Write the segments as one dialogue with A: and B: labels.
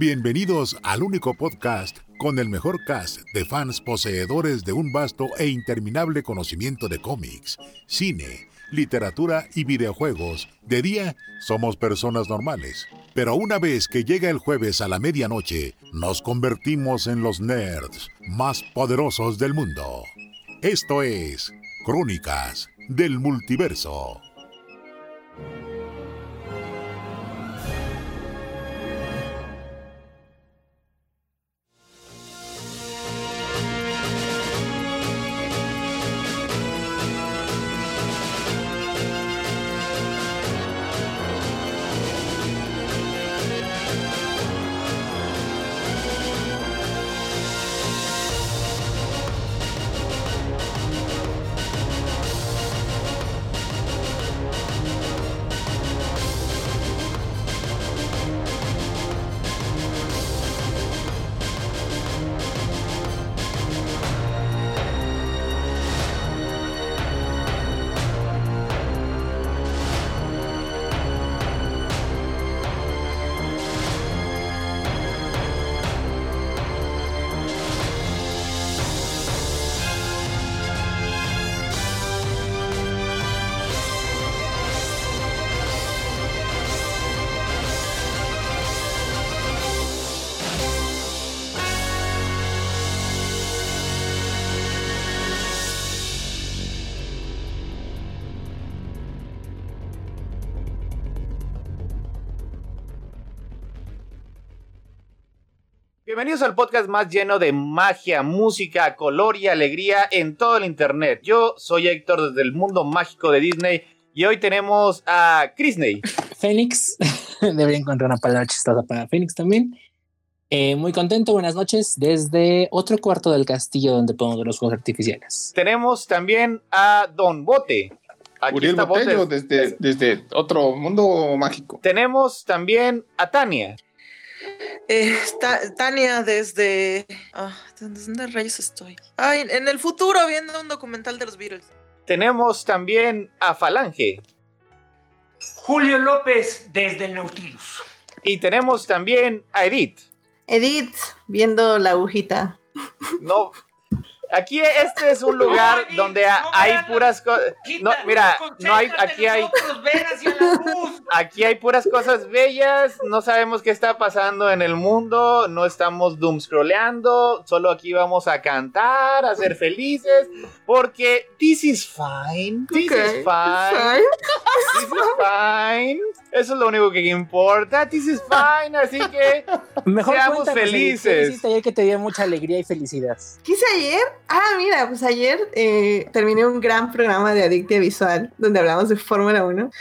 A: Bienvenidos al único podcast con el mejor cast de fans poseedores de un vasto e interminable conocimiento de cómics, cine, literatura y videojuegos. De día somos personas normales, pero una vez que llega el jueves a la medianoche, nos convertimos en los nerds más poderosos del mundo. Esto es Crónicas del Multiverso.
B: Podcast más lleno de magia, música, color y alegría en todo el internet. Yo soy Héctor desde el mundo mágico de Disney y hoy tenemos a Chrisney.
C: Fénix, debería encontrar una palabra chistosa para Fénix también. Eh, muy contento, buenas noches, desde otro cuarto del castillo donde podemos ver los juegos artificiales.
B: Tenemos también a Don Bote.
D: Aquí Uriel Botello, desde, desde otro mundo mágico.
B: Tenemos también a Tania.
E: Eh, Tania desde... Ah, ¿Dónde rayos estoy? Ay, en el futuro viendo un documental de los Beatles.
B: Tenemos también a Falange.
F: Julio López desde el Nautilus.
B: Y tenemos también a Edith.
G: Edith, viendo la agujita.
B: No, Aquí este es un lugar donde hay puras cosas. No, mira, no hay, aquí hay. Aquí hay puras cosas bellas. No sabemos qué está pasando en el mundo. No estamos doom scrolleando. Solo aquí vamos a cantar, a ser felices. Porque this is fine. This is fine. This is fine. Eso es lo único que importa. This is fine. Así que Mejor seamos felices.
C: ayer que te dio mucha alegría y felicidad.
G: ¿Qué hice ayer? Ah, mira, pues ayer eh, terminé un gran programa de Adictia Visual donde hablamos de Fórmula 1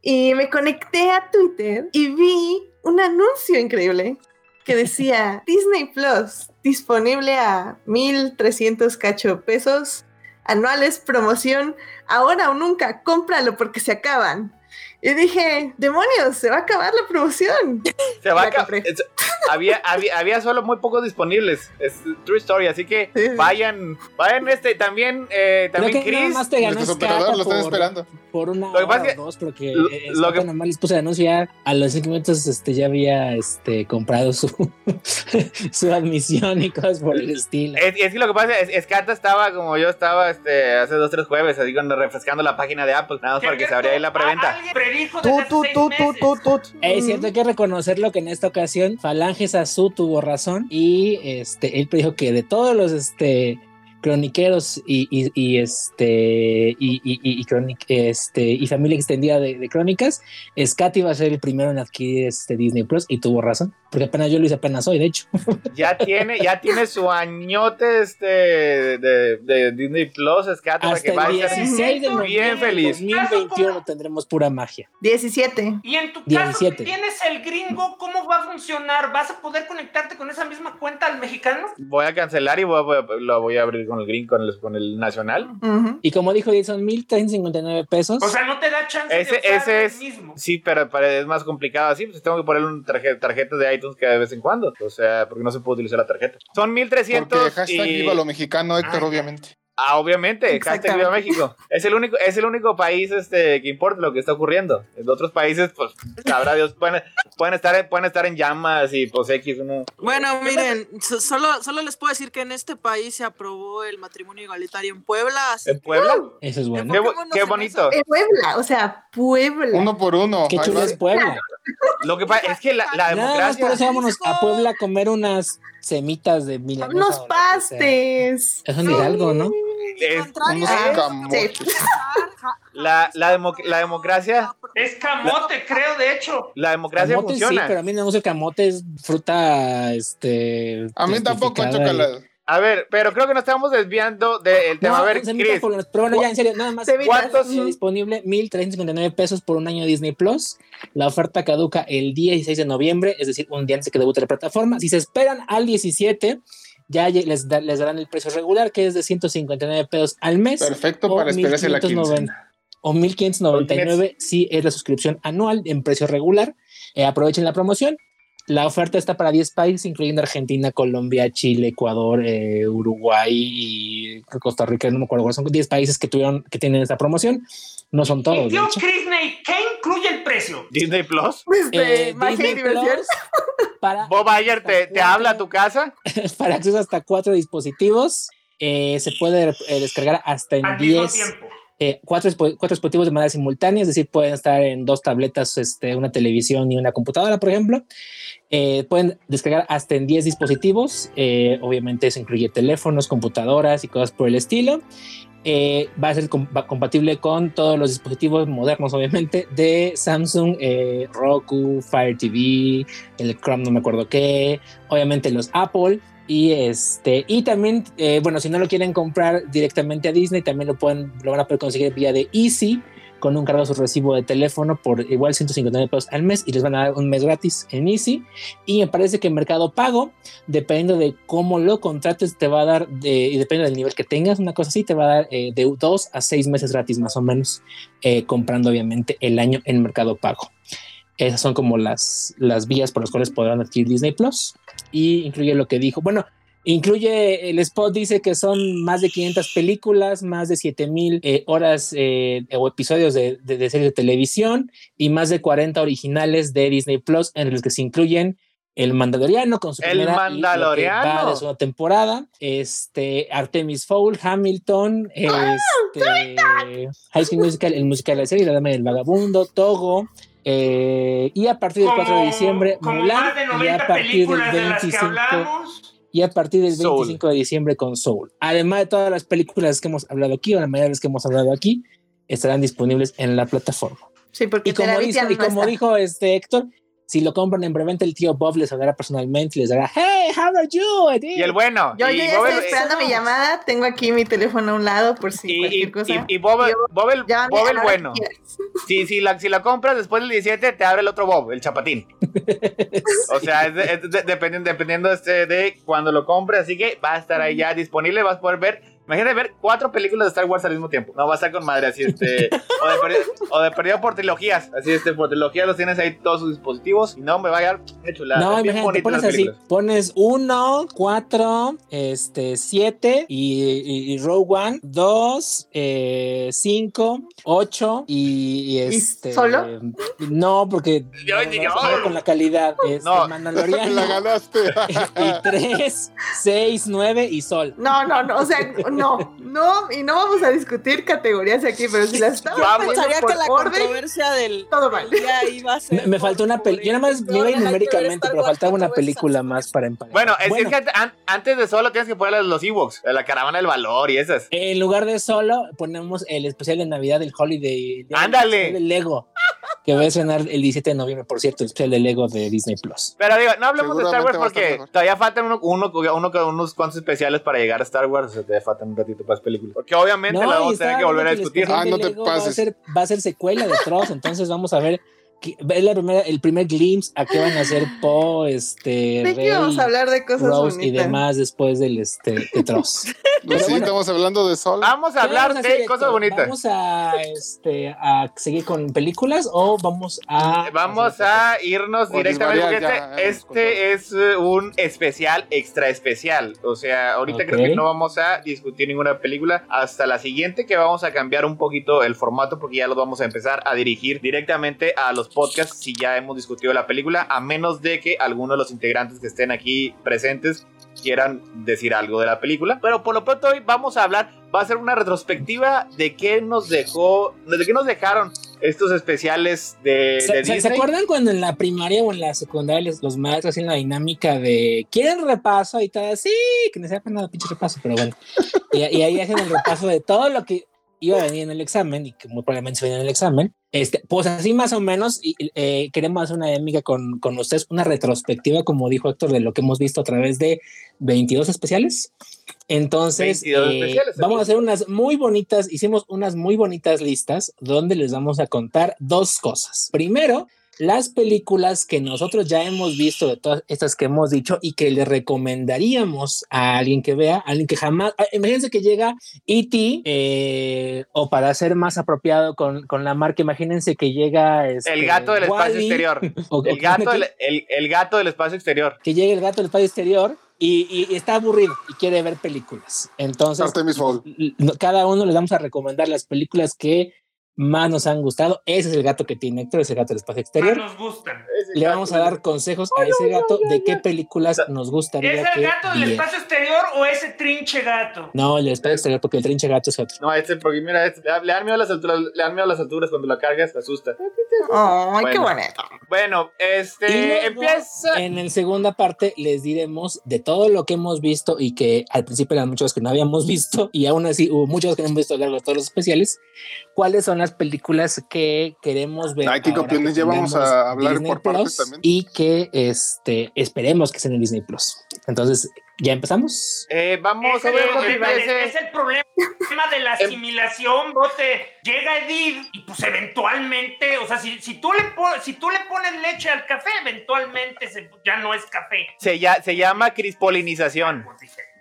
G: y me conecté a Twitter y vi un anuncio increíble que decía Disney Plus disponible a 1300 cacho pesos anuales promoción ahora o nunca cómpralo porque se acaban y dije, demonios, se va a acabar la promoción.
B: Se va a acabar. Había, había, había, solo muy pocos disponibles. Es True Story, así que vayan, vayan este también, eh, también Chris.
D: Los operadores lo están esperando.
C: Por una lo hora o dos, porque lo, eh, lo que nomás les puse ya a los cinco minutos este, ya había este, comprado su, su admisión y cosas por el estilo.
B: Es, es que lo que pasa es, es que estaba como yo estaba este, hace dos, tres jueves, así cuando refrescando la página de Apple, nada más para que se abriera ahí la preventa.
C: Es cierto, hay que reconocerlo que en esta ocasión Falange Sazú tuvo razón y este, él dijo que de todos los este, croniqueros y, y, este y, y, este y familia extendida de, crónicas, Scat iba a ser el primero en adquirir este Disney Plus y tuvo razón. Porque apenas yo lo hice apenas hoy, de hecho.
B: Ya tiene, ya tiene su añote este de, de Disney Plus, es que,
C: Hasta
B: que
C: el
B: a ser
C: 16 de
B: bien feliz.
C: 2021 tendremos pura magia.
G: 17.
F: Y en tu
C: 17.
F: caso, que tienes el gringo, ¿cómo va a funcionar? ¿Vas a poder conectarte con esa misma cuenta al mexicano?
B: Voy a cancelar y voy a- voy a- lo voy a abrir con el green, con el, con el nacional.
C: Y como dijo, son 1.359 pesos.
F: O sea, no te da chance
B: Ese,
F: de usar
B: ese
F: el
B: es,
F: mismo.
B: sí, pero, pero es más complicado así, pues tengo que ponerle un tarjeta, tarjeta de iTunes que de vez en cuando, o sea, porque no se puede utilizar la tarjeta. Son 1300
D: Porque hashtag
B: y...
D: viva lo mexicano, Héctor,
F: Ah,
D: obviamente.
B: Ah, obviamente, hashtag. Viva México. Es el único, es el único país este, que importa lo que está ocurriendo. En otros países, pues, sabrá Dios, pueden, pueden, estar, pueden estar en llamas y pues X uno.
E: Bueno, miren, so- solo, solo les puedo decir que en este país se aprobó el matrimonio igualitario en Puebla.
B: ¿En Puebla?
C: Eso es bueno.
B: Qué, qué bonito.
G: En Puebla, o sea, Puebla.
D: Uno por uno.
C: Qué chulo es Puebla.
B: Lo que pasa es que la, la
C: Nada más por
B: democracia.
C: eso vámonos a Puebla a comer unas semitas de milanesa.
G: Unos pastes.
C: Eso es Hidalgo, ¿no?
B: Es-
D: camotes.
B: La, la, democ- la democracia,
F: Es camote, creo, de hecho.
B: la democracia
C: Camote sí,
B: funciona.
C: pero a mí no me gusta el camote, es fruta, este...
D: A mí tampoco, chócala.
B: A ver, pero creo que nos estamos desviando del tema.
C: No,
B: a ver, Chris,
C: por pero bueno, ya en serio, nada más.
B: ¿cuántos?
C: Disponible 1.359 pesos por un año de Disney Plus. La oferta caduca el 16 de noviembre, es decir, un día antes de que debute la plataforma. Si se esperan al 17, ya les, da- les darán el precio regular, que es de 159 pesos al mes.
D: Perfecto para esperarse la
C: 1590.
D: quincena.
C: O 1599 si es la suscripción anual en precio regular. Eh, aprovechen la promoción. La oferta está para 10 países, incluyendo Argentina, Colombia, Chile, Ecuador, eh, Uruguay y Costa Rica. No me acuerdo cuáles son 10 países que tuvieron que tienen esta promoción. No son todos, de
F: tío
C: hecho.
F: Disney, ¿qué incluye el precio?
B: Disney Plus.
C: Eh, Disney. Plus para,
B: Bob Iger te, te habla a tu casa.
C: para acceso hasta cuatro dispositivos. Eh, se puede eh, descargar hasta en
F: Al mismo
C: 10
F: tiempo.
C: eh, cuatro, cuatro dispositivos de manera simultánea, es decir, pueden estar en dos tabletas, este, una televisión y una computadora, por ejemplo. Eh, pueden descargar hasta en 10 dispositivos. eh, obviamente eso incluye teléfonos, computadoras y cosas por el estilo. Eh, va a ser compatible con todos los dispositivos modernos, obviamente, de Samsung, eh, Roku, Fire TV, el Chrome, no me acuerdo qué, obviamente los Apple. Y este, y también, eh, bueno, si no lo quieren comprar directamente a Disney, también lo pueden, lo van a poder conseguir vía de Easy con un cargo a su recibo de teléfono por igual 159 pesos al mes y les van a dar un mes gratis en Easy. Y me parece que en Mercado Pago, dependiendo de cómo lo contrates, te va a dar, de, y depende del nivel que tengas, una cosa así, te va a dar eh, de dos a seis meses gratis más o menos, eh, comprando obviamente el año en Mercado Pago. Esas son como las, las vías por las cuales podrán adquirir Disney Plus. Y incluye lo que dijo. Bueno, incluye el spot, dice que son más de 500 películas, más de 7000 eh, horas eh, o episodios de, de, de series de televisión y más de 40 originales de Disney Plus, en los que se incluyen el Mandaloriano con su
B: El
C: primera y
B: Mandaloriano.
C: va de su temporada, este Artemis Fowl, Hamilton, este High School Musical, el musical de la serie, La Dama del Vagabundo, Togo, eh, y a partir del 4 de diciembre,
F: como
C: Mulan,
F: más de
C: y a
F: 90
C: partir del
F: películas de las que
C: 25
F: hablamos.
C: Y a partir del
B: Soul.
C: 25 de diciembre con Soul. Además de todas las películas que hemos hablado aquí, o la mayoría de las que hemos hablado aquí, estarán disponibles en la plataforma.
G: Sí, porque
C: Y como, dice- y como dijo este Héctor, si lo compran en preventa, el tío Bob les hablará personalmente y les dará, hey, how are you?
B: Y el bueno.
G: Yo,
B: y
G: yo ya
B: Bob
G: estoy
B: el-
G: esperando mi llamada. Tengo aquí mi teléfono a un lado por si
B: y, y,
G: cualquier cosa.
B: y- y Bob,
G: Yo-
B: Bob el, Bob el bueno. Si, si, la, si la compras después del 17, te abre el otro Bob, el chapatín. O sea, es, de- es de- dependiendo, dependiendo este de cuando lo compres. Así que va a estar ahí ya disponible. Vas a poder ver. Imagínate ver cuatro películas de Star Wars al mismo tiempo. No, va a estar con madre así, este. o, de perdido, o de perdido por trilogías. Así, este, por trilogías los tienes ahí todos sus dispositivos. Y no, me va a de chulada.
C: No,
B: Bien
C: imagínate, pones así, pones 1, 4, este, 7 y, y, y Row One, 2, 5, 8 y, y este...
G: solo?
C: No, porque
B: Yo-
C: no,
B: yo-
C: no con la calidad. Este,
B: No.
D: La ganaste.
C: y 3, 6, 9 y Sol.
G: No, no, no, o sea, no, no, y no vamos a discutir categorías aquí, pero si las estamos
B: Vamos.
G: poniendo
E: Pensaría
G: por
E: que la
G: orden,
E: controversia del
G: todo mal.
E: del día iba a ser
C: Me, faltó una película. Yo nada más
E: el-
C: me iba numéricamente, pero faltaba una película más para emparejar.
B: Bueno, es, es que an- an- antes de solo tienes que poner los Ewoks, la caravana del valor y esas.
C: En lugar de solo, ponemos el especial de Navidad del Holiday.
B: Ándale.
C: Del Lego. Que va a estrenar el 17 de noviembre, por cierto, el especial de Lego de Disney Plus.
B: Pero digo, no hablemos de Star Wars porque todavía faltan uno, uno, uno- unos cuantos especiales para llegar a Star Wars. O sea, todavía faltan un ratito para las películas. Porque obviamente la
C: y
B: vamos a tener que volver a discutir.
D: Ah, no te
C: Lego Va a,
D: pases.
C: ser, va a ser secuela de Tross, entonces vamos a ver. Es la primera, el primer glimpse a qué van a hacer Poe, este,
G: ¿De qué vamos a
C: Rey,
G: hablar de cosas
C: Rose y
G: bonitas?
C: demás después del este, de Tross.
D: Pues sí,
C: bueno.
D: estamos hablando de Sol.
B: Vamos a
C: ¿Qué
B: hablar
C: vamos a hacer,
B: de cosas bonitas.
C: ¿Vamos a, este, a seguir con películas o vamos a.
B: Vamos a irnos directamente porque este,
D: eh,
B: este es eh, un especial extra especial. O sea, ahorita creo que no vamos a discutir ninguna película hasta la siguiente que vamos a cambiar un poquito el formato porque ya los vamos a empezar a dirigir directamente a los podcasts si ya hemos discutido la película, a menos de que alguno de los integrantes que estén aquí presentes quieran decir algo de la película. Pero por lo pronto hoy vamos a hablar, va a ser una retrospectiva de qué nos dejó, de qué nos dejaron estos especiales de,
C: ¿Se,
B: de
C: se-
B: Disney.
C: se acuerdan cuando en la primaria o en la secundaria les- los maestros hacían la dinámica de ¿quieren repaso? Y todo así, que no se nada pinche repaso, pero bueno. Y, y ahí hacen el repaso de todo lo que iba a venir en el examen y que muy probablemente se venía en el examen. Este, pues así más o menos, y, eh, queremos hacer una dinámica con, con ustedes, una retrospectiva, como dijo Héctor, de lo que hemos visto a través de 22 especiales. Entonces,
B: 22
C: eh,
B: especiales,
C: vamos a hacer unas muy bonitas, hicimos unas muy bonitas listas donde les vamos a contar dos cosas. Primero, las películas que nosotros ya hemos visto de todas estas que hemos dicho y que le recomendaríamos a alguien que vea, a alguien que jamás, ah, imagínense que llega E.T. eh, o para ser más apropiado con, con la marca, imagínense que llega este,
B: El gato del espacio
C: Wall-E,
B: exterior.
C: o-
B: El gato del, el, el gato del espacio exterior.
C: que llegue el gato del espacio exterior y, y- está aburrido y quiere ver películas. Entonces, cada uno les vamos a recomendar las películas que más nos han gustado. Ese es el gato que tiene Héctor, es el gato del espacio
F: Más
C: exterior.
F: nos gustan.
C: Le vamos a dar consejos a ese gato de qué películas nos
F: ¿Es
C: gustaría
F: el gato del espacio exterior o ese trinche gato?
C: No, el espacio exterior, porque el trinche gato es otro.
B: No, este, porque mira, este, le dan miedo a las alturas, le dan miedo a las alturas cuando la cargas, te asusta.
G: Ay, qué
B: Bueno.
G: bonito.
B: Bueno, este,
C: luego,
B: empieza.
C: En la segunda parte les diremos de todo lo que hemos visto y que al principio eran muchos que no habíamos visto y aún así hubo muchos que no hemos visto a lo largo de todos los especiales. ¿Cuáles son las películas que queremos ver?
D: Ay, qué
C: ahora
D: campeones,
C: que
D: ya vamos a hablar
C: Disney
D: por partes
C: Plus
D: también.
C: Y que este, esperemos que estén en Disney Plus. Entonces, ¿ya empezamos?
B: Eh, vamos
F: Es
B: a
F: el,
B: ver,
F: es el problema de la
B: Em-
F: asimilación, bote. Llega Edith y pues eventualmente, o sea, si, si, tú, le po- si tú le pones leche al café, eventualmente se- ya no es café.
B: se, ya, se llama crispolinización.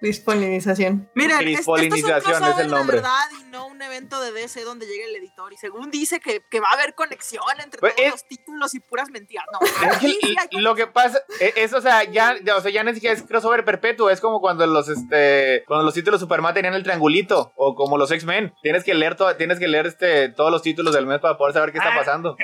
G: Dispolinización.
E: Miren,
B: Cris
E: es, es
B: el
E: de
B: nombre.
E: verdad y no un evento de DC donde llega el editor y según dice que, que va a haber conexión entre
B: Pues
E: todos
B: es-
E: los títulos y puras mentiras. No,
B: lo que pasa e- es, o sea, ya, ya, o sea, ya ni siquiera es crossover perpetuo, es como cuando los, este, cuando los títulos de Superman tenían el triangulito, o como los X-Men, tienes que leer, to- tienes que leer, este, todos los títulos del mes para poder saber qué está
F: Ah.
B: pasando.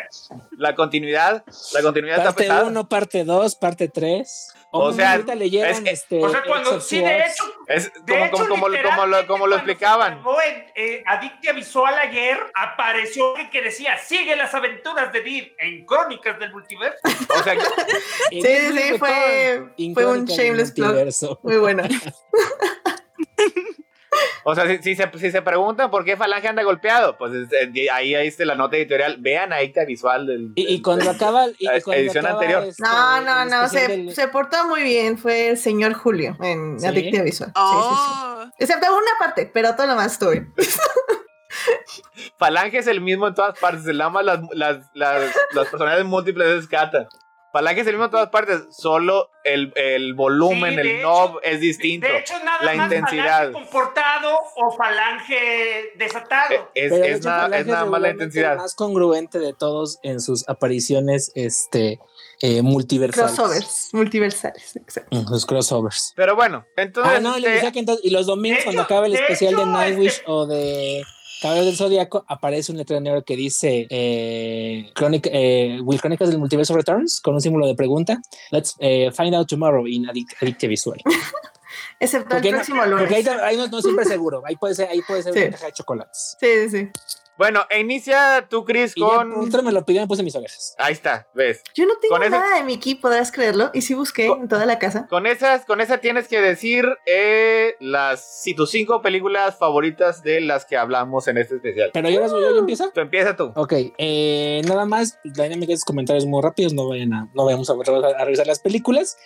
B: La continuidad, la continuidad está
C: Parte
B: pesada.
C: 1, parte 2, parte 3.
B: O sea,
C: ahorita leyeron
B: es que-
C: este,
F: O sea, cuando, sí, de hecho,
B: Es
F: de
B: como,
F: hecho,
B: como, como, lo- como lo, explicaban.
F: en eh, Adictia Visual ayer, apareció que, que decía, sigue las aventuras de Edith en Crónicas del Multiverso.
B: O sea,
G: Sí, sí, fue, fue un shameless plug. Muy bueno.
B: o sea si, si se, si se preguntan por qué Falange anda golpeado, pues es- eh, ahí, ahí está la nota editorial. Vean ahí la visual del.
C: Y, y
B: del-
C: cuando acaba, y,
B: La
C: cuando
B: edición
C: acaba,
B: anterior.
C: este,
G: No, no, no, se,
C: del-
G: se portó muy bien. Fue el señor Julio en
C: ¿Sí?
G: Adictia Visual. Sí, sí, sí.
E: Oh,
G: Excepto una parte, pero todo lo más estuvo bien.
B: Falange es el mismo en todas partes. Se llama las, las, las, las personalidades múltiples de Scata. Falange es el mismo en todas partes. Solo el, el volumen,
F: Sí,
B: el
F: hecho-
B: knob es distinto.
F: De hecho, nada
B: La
F: más
B: intensidad.
F: falange comportado o falange desatado.
B: Eh, Es,
C: Pero de
B: es
C: hecho,
B: nada,
C: Falange
B: es nada más la intensidad.
C: el más congruente de todos en sus apariciones este, eh, multiversales.
G: Crossovers, multiversales. Exacto.
C: Sus crossovers.
B: Pero bueno, entonces.
C: Ah, no, le
B: este,
C: decía que entonces, y los domingos
F: de
C: cuando
F: hecho-
C: acaba el especial de
F: hecho,
C: Nightwish
F: este-
C: o de Caballeros del Zodíaco, aparece un letrero negro que dice eh, Crónica- eh, Will Crónicas del Multiverso Returns con un símbolo de pregunta. Let's eh, find out tomorrow in Addict, Adictia Visual.
G: Excepto el
C: Porque, no,
G: próximo lunes.
C: porque ahí, ahí no, no siempre es seguro. Ahí puede ser, ahí puede ser
G: Sí.
C: una caja de chocolates.
G: Sí, sí, sí.
B: Bueno, e inicia tú, Chris,
C: Y
B: con.
C: último me lo pidió me puse mis orejas.
B: Ahí está, ves.
G: Yo no tengo
B: Con ese-
G: nada de Mickey, podrás creerlo. Y sí busqué en toda la casa.
B: Con esas, con esa tienes que decir eh, las si tus cinco películas favoritas de las que hablamos en este especial.
C: Pero yo, yo, yo empiezo.
B: Tú empieza tú.
C: Ok, eh, nada más, la dinámica es comentarios muy rápidos, no vayan a, no vayamos a, a revisar las películas.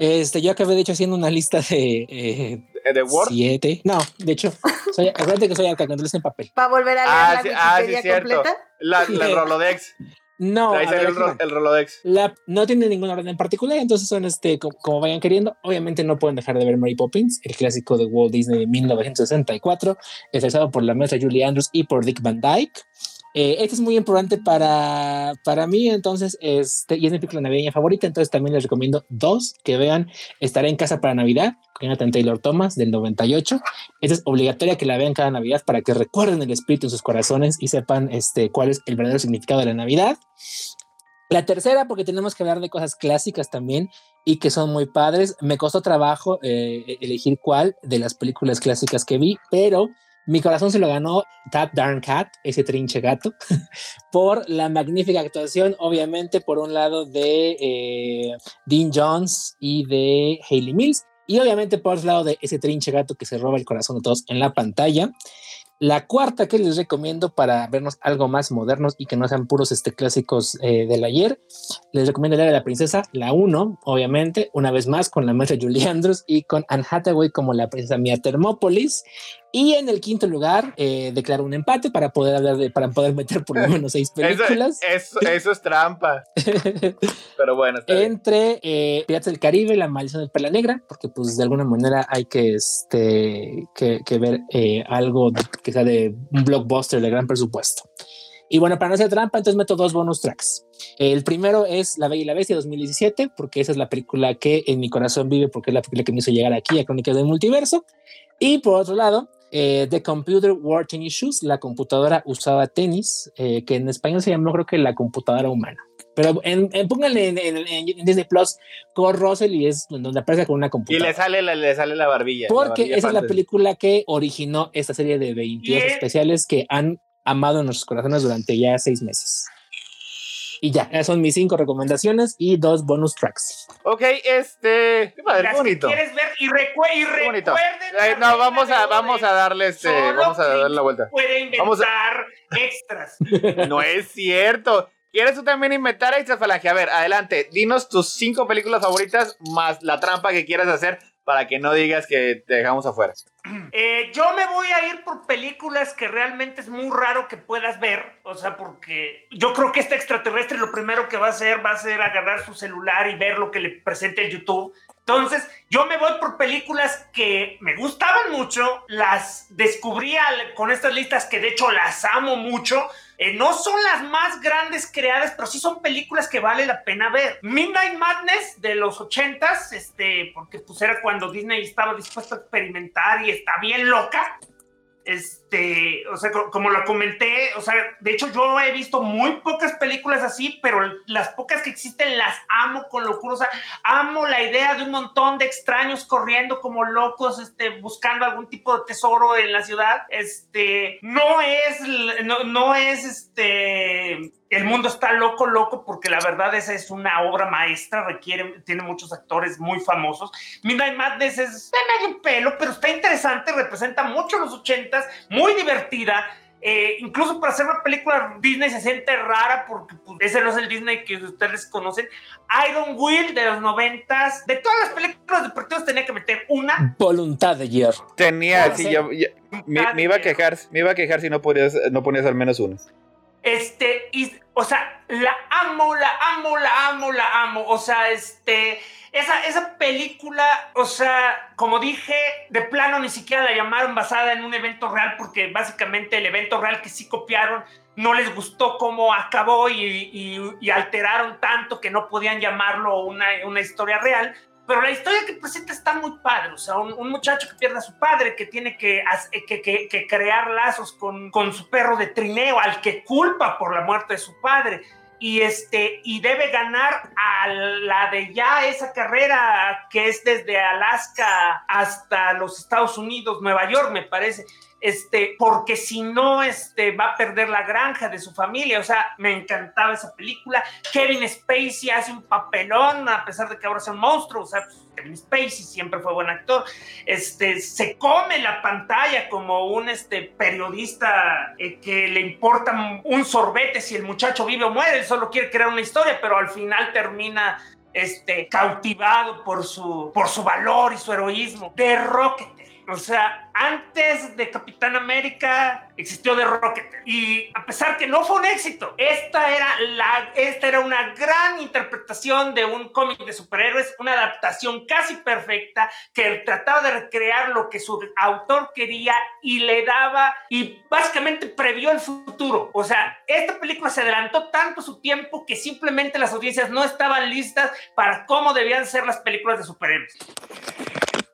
C: Este, yo acabé de hecho haciendo una lista de eh,
B: ¿De Word?
C: siete. No, de hecho, soy, acuérdate que soy arcacondales en papel.
G: Para volver a leer
B: Ah,
G: la
B: sí, ah, sí, cierto.
G: completa.
B: La, la Rolodex.
C: No,
B: Ahí
C: ver,
B: el, ro- el Rolodex.
C: La, no tiene ningún orden en particular, entonces son este como, como vayan queriendo. Obviamente no pueden dejar de ver Mary Poppins, el clásico de Walt Disney de 1964, estrenado por la maestra Julie Andrews y por Dick Van Dyke. Eh, es muy importante para, para mí, entonces, este, y es mi película navideña favorita, entonces también les recomiendo dos que vean Estaré en casa para Navidad, con Jonathan Taylor Thomas del 98. Esta es obligatoria que la vean cada Navidad para que recuerden el espíritu en sus corazones y sepan este, cuál es el verdadero significado de la Navidad. La tercera, porque tenemos que hablar de cosas clásicas también y que son muy padres. Me costó trabajo eh, elegir cuál de las películas clásicas que vi, pero mi corazón se lo ganó That Darn Cat, ese trinche gato, por la magnífica actuación, obviamente, por un lado de eh, Dean Jones y de Hayley Mills, y obviamente por otro lado de ese trinche gato que se roba el corazón de todos en la pantalla. La cuarta que les recomiendo para vernos algo más modernos y que no sean puros este, clásicos eh, del ayer, les recomiendo leer a la princesa, la 1, obviamente, una vez más con la maestra Julie Andrews y con Anne Hathaway como la princesa Mia Thermopolis. Y en el quinto lugar, eh, declaro un empate para poder hablar de, para poder meter por lo menos seis
B: Eso,
C: películas.
B: eso, eso es trampa. Pero bueno,
C: entre eh, Piratas del Caribe y La Maldición del Perla Negra, porque pues de alguna manera hay que, este, que, que ver eh, algo de- que sea de un blockbuster de gran presupuesto. Y bueno, para no hacer trampa, entonces meto dos bonus tracks. El primero es La Bella y la Bestia 2017, porque esa es la película que en mi corazón vive, porque es la película que me hizo llegar aquí a Crónicas del Multiverso. Y por otro lado, eh, The Computer Wore Tennis Shoes, la computadora usaba tenis, eh, que en español se llamó creo que la computadora humana. Pero en, en- pónganle en, en- en Disney Plus con Russell y es donde aparece con una
B: Y
C: computadora.
B: le sale la, le sale la barbilla. la
C: Porque
B: barbilla
C: esa es la película que originó esta serie de 22
F: Y-
C: especiales que han amado en nuestros corazones durante ya seis meses. Y ya, esas son mis cinco recomendaciones y dos bonus tracks.
B: Ok, este. Qué padre, qué
F: Las que
B: bonito.
F: quieres ver y, recue- y
B: Qué bonito.
F: recuerden.
B: Eh,
F: la
B: no, vamos a, vamos a darle este.
F: solo
B: Vamos a darle la vuelta.
F: Puede
B: Vamos a-
F: inventar extras.
B: No es cierto. ¿Quieres tú también inventar extras, Falange? A ver, adelante. Dinos tus cinco películas favoritas más la trampa que quieras hacer para que no digas que te dejamos afuera.
F: Eh, yo me voy a ir por películas que realmente es muy raro que puedas ver. O sea, porque yo creo que este extraterrestre lo primero que va a hacer va a ser agarrar su celular y ver lo que le presenta el YouTube. Entonces, yo me voy por películas que me gustaban mucho, las descubrí con estas listas que de hecho las amo mucho. Eh, no son las más grandes creadas, pero sí son películas que vale la pena ver. Midnight Madness de los 80s, este, porque pues era cuando Disney estaba dispuesto a experimentar y está bien loca. Este, o sea, co- como lo comenté, o sea, de hecho yo he visto muy pocas películas así, pero las pocas que existen las amo con locura, o sea, amo la idea de un montón de extraños corriendo como locos, este, buscando algún tipo de tesoro en la ciudad. Este, no es, no, no es, este, el mundo está loco, loco, porque la verdad esa es una obra maestra, requiere, tiene muchos actores muy famosos. Midnight Madness es de medio pelo, pero está interesante, representa mucho los ochentas, muy divertida. eh, incluso para hacer una película Disney se siente rara porque pues, ese no es el Disney que ustedes conocen. Iron Will de los noventas. De todas las películas deportivas tenía que meter una.
C: Voluntad de hierro.
B: Tenía, sí, yo, yo- me, me iba a quejar, me iba a quejar si no ponías, no ponías al menos uno.
F: Este, y, o sea, la amo, la amo, la amo, la amo. O sea, este, esa, esa película, o sea, como dije, de plano ni siquiera la llamaron basada en un evento real, porque básicamente el evento real que sí copiaron no les gustó cómo acabó y, y- alteraron tanto que no podían llamarlo una, una historia real. Pero la historia que presenta está muy padre. O sea, un, muchacho que pierde a su padre, que tiene que, que- que crear lazos con, con su perro de trineo, al que culpa por la muerte de su padre. Y, este, y debe ganar a la de ya esa carrera que es desde Alaska hasta los Estados Unidos, Nueva York, me parece. Este, porque si no, este, va a perder la granja de su familia. O sea, me encantaba esa película. Kevin Spacey hace un papelón, a pesar de que ahora es un monstruo. O sea, pues, Kevin Spacey siempre fue buen actor. Este, se come la pantalla como un este, periodista eh, que le importa un sorbete si el muchacho vive o muere. Él solo quiere crear una historia, pero al final termina cautivado por su, por su valor y su heroísmo. De Rocket o sea, antes de Capitán América existió The Rocket. Y a pesar que no fue un éxito, esta era, la, esta era una gran interpretación de un cómic de superhéroes, una adaptación casi perfecta que trataba de recrear lo que su autor quería y le daba y básicamente previó el futuro. O sea, esta película se adelantó tanto su tiempo que simplemente las audiencias no estaban listas para cómo debían ser las películas de superhéroes.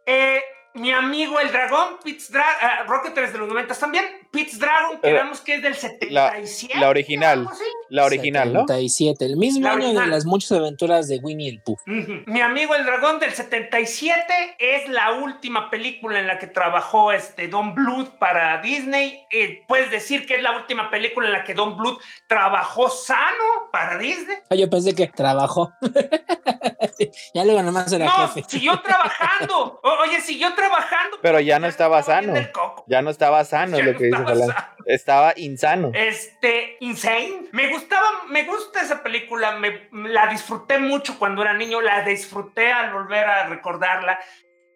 F: Eh, mi amigo el dragón, Pitts Dragon, uh, Rocket de los 90 también. Pitts Dragon, que vemos que es del 77.
B: La, original. La original,
C: 77, el mismo año de las muchas aventuras de Winnie el Pooh.
F: Mi amigo el dragón del 77 es la última película en la que trabajó este Don Bluth para Disney. Eh, puedes decir que es la última película en la que Don Bluth trabajó sano para Disney.
C: Ah, yo pensé que trabajó. ya luego nomás era
F: no, siguió trabajando. oye, siguió trabajando.
B: Pero ya no estaba sano. Ya no estaba sano lo que dice Estaba insano.
F: Este, insane. Me gustaba, me gusta esa película. Me, la disfruté mucho cuando era niño. La disfruté al volver a recordarla.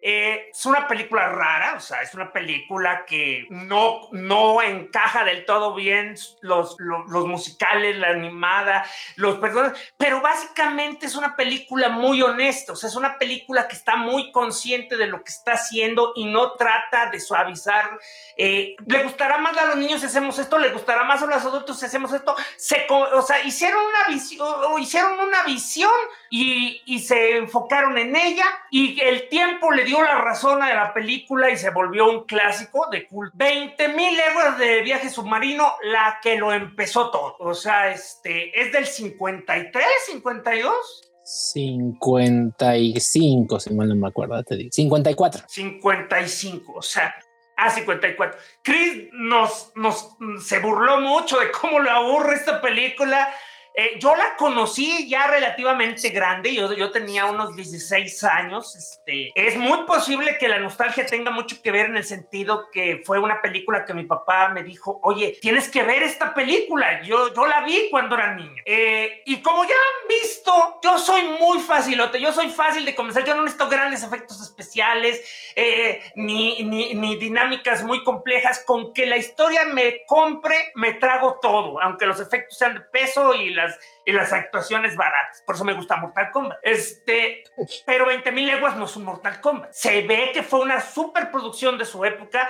F: Eh, es una película rara, o sea, es una película que no, no encaja del todo bien los, los, musicales, la animada, los personajes, pero básicamente es una película muy honesta, o sea, es una película que está muy consciente de lo que está haciendo y no trata de suavizar. Eh, le gustará más a los niños si hacemos esto, le gustará más a los adultos si hacemos esto. Se, o sea, hicieron una visión, o hicieron una visión y, y se enfocaron en ella y el tiempo le dio dio la razón a la película y se volvió un clásico de culto. 20 mil euros de viaje submarino, la que lo empezó todo. O sea, este, es del 53, 52.
C: 55, si mal no me acuerdo, te digo. 54.
F: 55, o sea, a 54. Chris nos, nos se burló mucho de cómo lo aburre esta película eh, yo la conocí ya relativamente grande, yo, yo tenía unos 16 años. Este, es muy posible que la nostalgia tenga mucho que ver en el sentido que fue una película que mi papá me dijo, oye, tienes que ver esta película. Yo, yo la vi cuando era niño. Eh, y como ya han visto, yo soy muy facilote, yo soy fácil de comenzar, yo no necesito grandes efectos especiales, eh, ni, ni, ni dinámicas muy complejas, con que la historia me compre, me trago todo, aunque los efectos sean de peso y la y las actuaciones baratas. Por eso me gusta Mortal Kombat. Este, pero 20.000 leguas no es un Mortal Kombat. Se ve que fue una superproducción de su época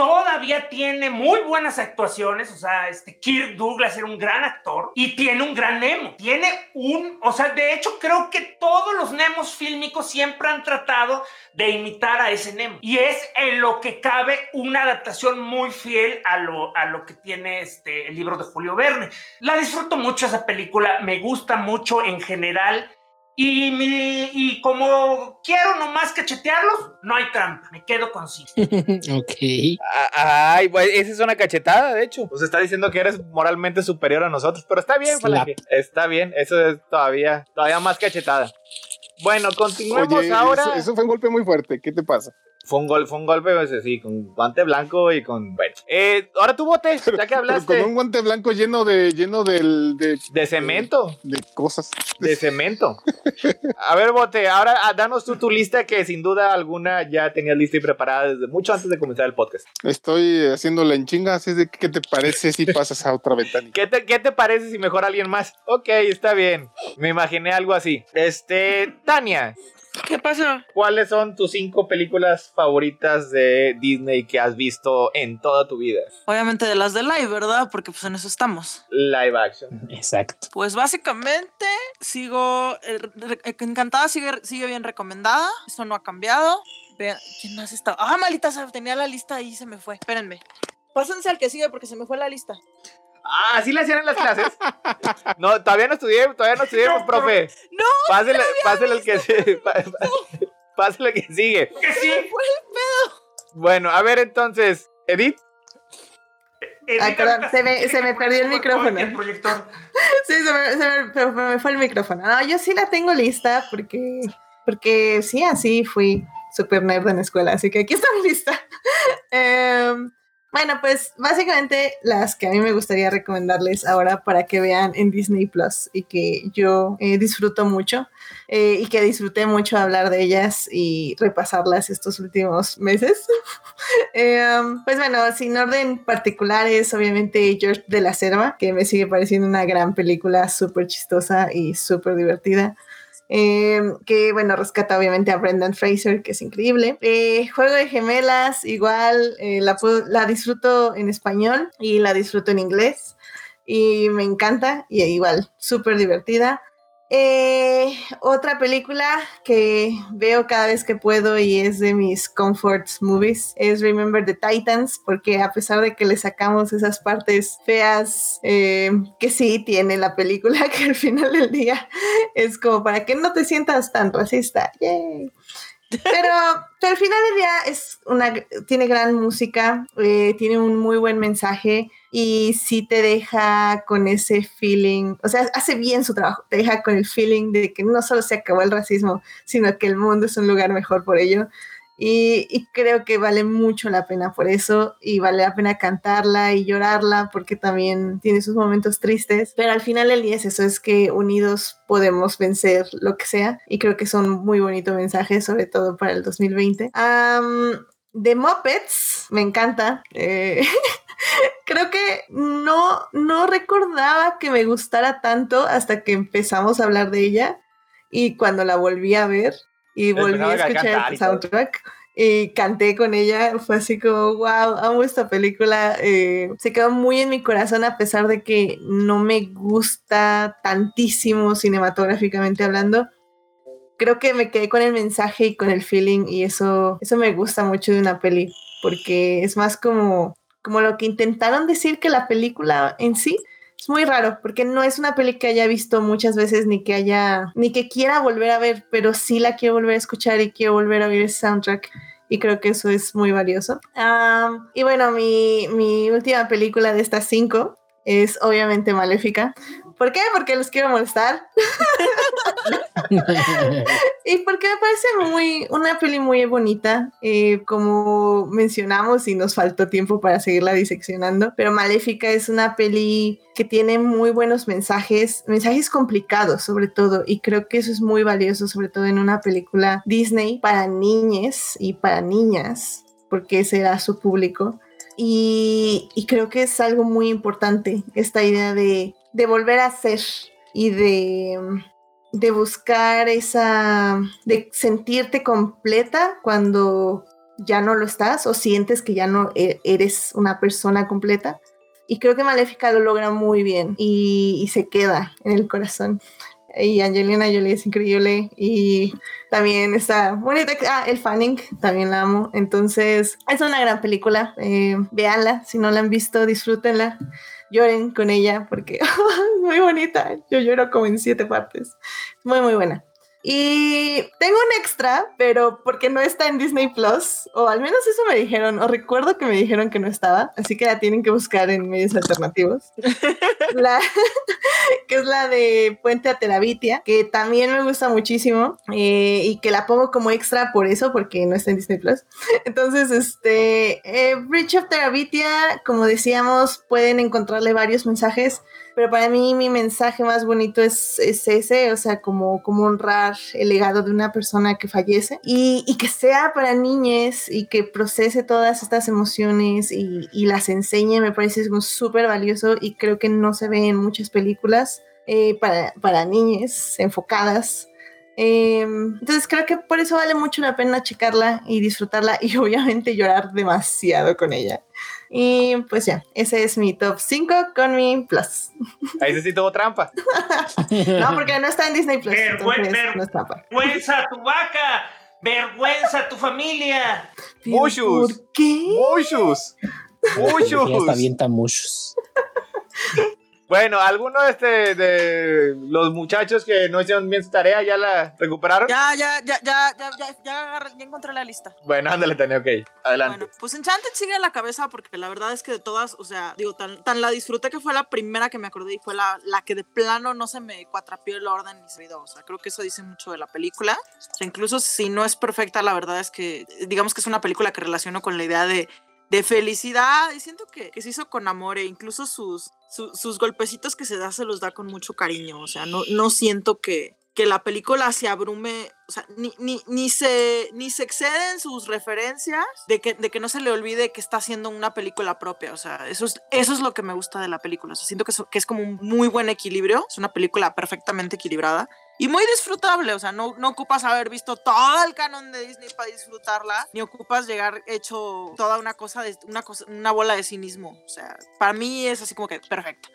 F: todavía tiene muy buenas actuaciones, o sea, este Kirk Douglas era un gran actor y tiene un gran Nemo. Tiene un, o sea, de hecho creo que todos los Nemos fílmicos siempre han tratado de imitar a ese Nemo y es en lo que cabe una adaptación muy fiel a lo, a lo que tiene este, el libro de Julio Verne. La disfruto mucho esa película, me gusta mucho en general y, y como quiero nomás cachetearlos, no hay trampa, me quedo con sí.
C: ok.
B: Ah, ay, pues esa es una cachetada, de hecho. Pues está diciendo que eres moralmente superior a nosotros, pero está bien, Está bien, eso es todavía, todavía más cachetada. Bueno, continuemos ahora.
D: eso, fue un golpe muy fuerte, ¿qué te pasa?
B: Fue un, gol, fue un golpe, pues, sí, con guante blanco y con. Bueno. Eh, ahora tu bote, ya que hablaste.
D: con un guante blanco lleno de. lleno del.
B: De, de cemento.
D: De, cosas.
B: De cemento. A ver, bote, ahora ah, danos tú tu lista que sin duda alguna ya tenías lista y preparada desde mucho antes de comenzar el podcast.
D: Estoy haciéndola en chinga, así de qué te parece si pasas a otra ventana.
B: ¿Qué te, ¿Qué te parece si mejor alguien más? Ok, está bien. Me imaginé algo así. Este, Tania.
E: ¿Qué pasa?
B: ¿Cuáles son tus cinco películas favoritas de Disney que has visto en toda tu vida?
E: Obviamente de las de live, ¿verdad? Porque pues en eso estamos.
B: Live action.
C: Exacto.
E: Pues básicamente sigo eh, encantada, sigue, sigue bien recomendada. Eso no ha cambiado. Vean, ¿quién más está? Ah, malita, tenía la lista ahí se me fue. Espérenme. Pásense al que sigue porque se me fue la lista.
B: Ah, ¿así le hacían en las clases? No, todavía no estudié, todavía no estudié, pues, profe.
E: No,
B: pásele, pásele el que sigue. Pásele el que sigue.
F: Que sí.
E: Fue el pedo.
B: Bueno, a ver entonces, Edith.
G: Ah, perdón, se me, se me perdió el micrófono.
F: El proyector.
G: Sí, se me, se me fue el micrófono. No, yo sí la tengo lista porque, porque sí, así fui super nerd en la escuela, así que aquí está mi lista. Em, bueno, pues básicamente las que a mí me gustaría recomendarles ahora para que vean en Disney Plus y que yo eh, disfruto mucho eh, y que disfruté mucho hablar de ellas y repasarlas estos últimos meses. Em, pues bueno, sin orden particular es obviamente George de la Selva, que me sigue pareciendo una gran película, súper chistosa y súper divertida. Eh, que bueno, rescata obviamente a Brendan Fraser, que es increíble. Eh, Juego de Gemelas, igual eh, la, la disfruto en español y la disfruto en inglés. Y me encanta, y igual, súper divertida. Eh, otra película que veo cada vez que puedo y es de mis comforts movies es Remember the Titans, porque a pesar de que le sacamos esas partes feas eh, que sí tiene la película, que al final del día es como para que no te sientas tan racista. Yay. Pero, pero al final del día es una, tiene gran música, eh, tiene un muy buen mensaje y sí te deja con ese feeling, o sea, hace bien su trabajo, te deja con el feeling de que no solo se acabó el racismo, sino que el mundo es un lugar mejor por ello. Y, y creo que vale mucho la pena por eso y vale la pena cantarla y llorarla porque también tiene sus momentos tristes, pero al final el día es eso, es que unidos podemos vencer lo que sea y creo que son muy bonitos mensajes, sobre todo para el 2020. Am, de Muppets, me encanta. eh, creo que no, no recordaba que me gustara tanto hasta que empezamos a hablar de ella y cuando la volví a ver y volví a escuchar el soundtrack y canté con ella, fue así como, wow, amo esta película, eh, se quedó muy en mi corazón a pesar de que no me gusta tantísimo cinematográficamente hablando. Creo que me quedé con el mensaje y con el feeling y eso, eso me gusta mucho de una peli, porque es más como, como lo que intentaron decir que la película en sí es muy raro, porque no es una peli que haya visto muchas veces ni que haya, ni que quiera volver a ver, pero sí la quiero volver a escuchar y quiero volver a oír ese soundtrack. Y creo que eso es muy valioso. Y bueno, mi, mi última película de estas cinco es obviamente Maléfica. ¿Por qué? Porque los quiero molestar. Y porque me parece muy, una peli muy bonita, eh, como mencionamos y nos faltó tiempo para seguirla diseccionando, pero Maléfica es una peli que tiene muy buenos mensajes, mensajes complicados sobre todo, y creo que eso es muy valioso, sobre todo en una película Disney para niñas y para niñas, porque ese era su público. Y, y creo que es algo muy importante, esta idea de, de volver a ser y de de buscar esa, de sentirte completa cuando ya no lo estás o sientes que ya no e- eres una persona completa. Y creo que Maléfica lo logra muy bien y, y se queda en el corazón. Y Angelina Jolie es increíble y también está bonita. Ah, el Fanning, también la amo. Entonces, es una gran película. Eh, si no la han visto, disfrútenla lloren con ella porque es muy bonita. Yo lloro como en siete partes. Muy, muy buena. Y tengo un extra, pero porque no está en Disney Plus, o al menos eso me dijeron, o recuerdo que me dijeron que no estaba, así que la tienen que buscar en medios alternativos. la, que es la de Puente a Terabitia, que también me gusta muchísimo eh, y que la pongo como extra por eso, porque no está en Disney Plus. Entonces, este, eh, Bridge of Terabitia, como decíamos, pueden encontrarle varios mensajes, pero para mí mi mensaje más bonito es, es ese, o sea, como, como honrar el legado de una persona que fallece y, que sea para niñas y que procese todas estas emociones y, las enseñe, me parece súper valioso y creo que no se ve en muchas películas eh, para, para niñas enfocadas. Eh, entonces creo que por eso vale mucho la pena checarla y disfrutarla y obviamente llorar demasiado con ella. Y pues ya, ese es mi top 5 con mi plus.
B: Ahí sí tuvo trampa.
G: No, porque no está en Disney Plus.
F: Vergüe-
G: entonces
F: ver-
G: no es trampa.
F: Vergüenza tu vaca, vergüenza tu familia.
B: Muchos.
G: ¿Por qué?
B: Muchos.
C: Ya está
B: Muchos.
C: bien muchos.
B: Bueno, ¿alguno de, este, de los muchachos que no hicieron bien su tarea ya la recuperaron?
E: Ya, ya, ya, ya, ya, ya, ya, ya encontré la lista.
B: Bueno, ándale, Tania, ok. Adelante.
E: Bueno, pues Enchanted sigue en la cabeza porque la verdad es que de todas, o sea, digo, tan, tan la disfruté que fue la primera que me acordé y fue la, la que de plano no se me cuatrapió el orden ni se O sea, creo que eso dice mucho de la película. O sea, incluso si no es perfecta, la verdad es que, digamos que es una película que relaciono con la idea de de felicidad y siento que, que, se hizo con amor e incluso sus, sus golpecitos que se da se los da con mucho cariño, o sea, no, no siento que, que la película se abrume, ni, ni, ni, se, ni se exceden sus referencias de que, de que no se le olvide que está haciendo una película propia, o sea, eso es, eso es lo que me gusta de la película, siento que, que es como un muy buen equilibrio, es una película perfectamente equilibrada y muy disfrutable, o sea, no, no ocupas haber visto todo el canon de Disney para disfrutarla, ni ocupas llegar hecho toda una cosa, de, una, cosa una bola de cinismo, o sea, para mí es así como que perfecto.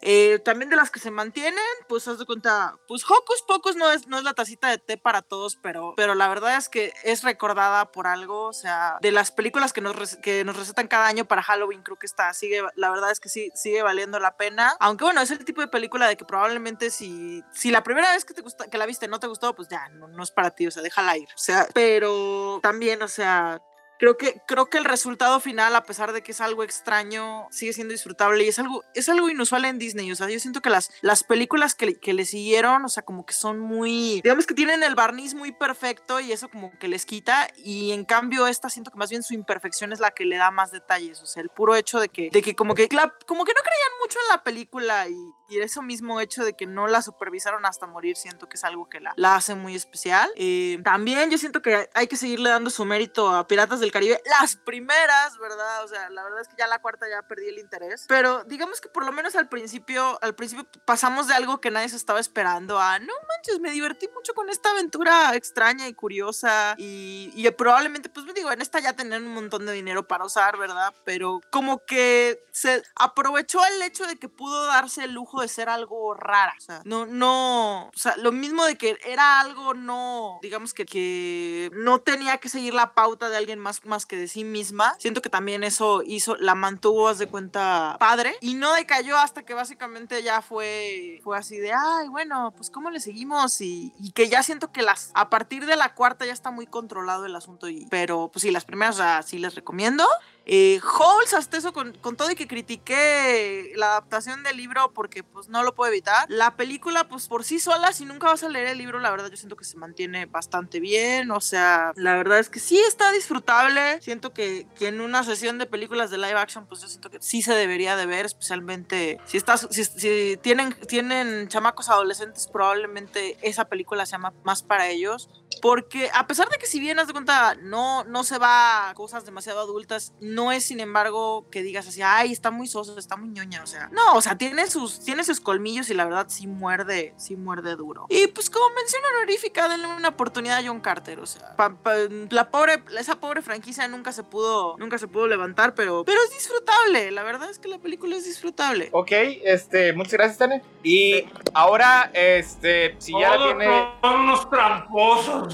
E: Eh, también de las que se mantienen, pues haz de cuenta, pues Hocus Pocus no es, no es la tacita de té para todos, pero, pero la verdad es que es recordada por algo, o sea, de las películas que nos, que nos recetan cada año para Halloween, creo que está, sigue, la verdad es que sí, sigue valiendo la pena, aunque bueno, es el tipo de película de que probablemente si, si la primera vez que, te gusta, que la viste no te gustó, pues ya, no, no es para ti, o sea, déjala ir, o sea, pero también, o sea, creo que, creo que el resultado final, a pesar de que es algo extraño, sigue siendo disfrutable y es algo, es algo inusual en Disney. O sea, yo siento que las, las películas que, que le siguieron, o sea, como que son muy, digamos que tienen el barniz muy perfecto y eso como que les quita. Y en cambio, esta siento que más bien su imperfección es la que le da más detalles. O sea, el puro hecho de que, de que como que, como que no creían mucho en la película y, y eso mismo hecho de que no la supervisaron hasta morir, siento que es algo que la, la hace muy especial. Eh, también yo siento que hay que seguirle dando su mérito a Piratas del Caribe, las primeras, ¿verdad? O sea, la verdad es que ya la cuarta ya perdí el interés, pero digamos que por lo menos al principio, al principio pasamos de algo que nadie se estaba esperando a, no manches, me divertí mucho con esta aventura extraña y curiosa y, y probablemente, pues me digo, en esta ya tenían un montón de dinero para usar, ¿verdad? Pero como que se aprovechó el hecho de que pudo darse el lujo de ser algo rara. O sea, no, no, o sea, lo mismo de que era algo no, digamos que, que no tenía que seguir la pauta de alguien más, más que de sí misma. Siento que también eso hizo, la mantuvo, haz de cuenta, padre. Y no decayó hasta que básicamente ya fue, fue así de, ay, bueno, pues cómo le seguimos. Y, que ya siento que las, a partir de la cuarta ya está muy controlado el asunto. Y, pero pues sí, las primeras, o sí les recomiendo. Eh, Halls, hasta eso, con, con, todo y que critiqué la adaptación del libro porque pues no lo puedo evitar. La película, pues por sí sola, si nunca vas a leer el libro, la verdad yo siento que se mantiene bastante bien. O sea, la verdad es que sí está disfrutable. Siento que, que en una sesión de películas de live action, pues yo siento que sí se debería de ver, especialmente si estás, si, si tienen, tienen chamacos adolescentes, probablemente esa película sea más para ellos. Porque a pesar de que si bien, haz de cuenta, no, no se va a cosas demasiado adultas, no es sin embargo que digas así, ay, está muy soso, está muy ñoña, o sea, no, o sea, tiene sus, tiene sus colmillos y la verdad sí muerde, sí muerde duro. Y pues como mención honorífica, denle una oportunidad a John Carter, o sea, pa, pa, la pobre, esa pobre franquicia nunca se pudo, nunca se pudo levantar, pero, pero es disfrutable, la verdad es que la película es disfrutable.
B: Ok, este, muchas gracias, Tane. Y ahora, este, si ya la tiene...
F: Son unos tramposos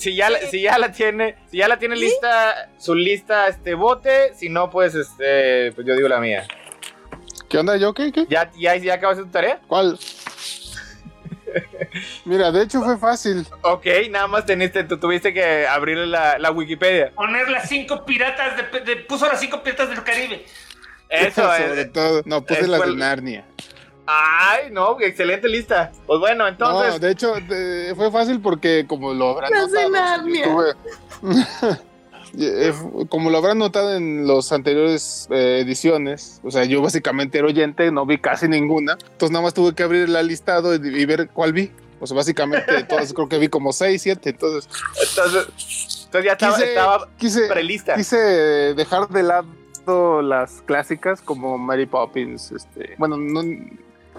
B: si ya, si ya la tiene, si ya la tiene ¿Sí? lista, su lista, este bote, si no, pues este, pues yo digo la mía.
D: ¿Qué onda? ¿Yo qué? ¿Qué?
B: ¿Ya, ya, ya acabaste tu tarea?
D: ¿Cuál? Mira, de hecho fue fácil.
B: Ok, nada más teniste, tú tuviste que abrir la, la Wikipedia.
F: Poner las cinco piratas de, de, puso las cinco piratas del Caribe.
B: Eso, es,
D: todo, no, puse las de Narnia.
B: Ay, no, excelente lista. Pues bueno, entonces.
D: No, de hecho, de, fue fácil porque como lo habrán
G: Las
D: notado. Estuve, como lo habrán notado en las anteriores eh, ediciones, o sea, yo básicamente era oyente, no vi casi ninguna, entonces nada más tuve que abrir la listado y, y ver cuál vi. O sea, básicamente todas creo que vi como 6, 7, entonces...
B: Entonces, entonces ya estaba,
D: quise,
B: estaba
D: quise,
B: prelista.
D: Quise dejar de lado las clásicas como Mary Poppins, este, bueno, no,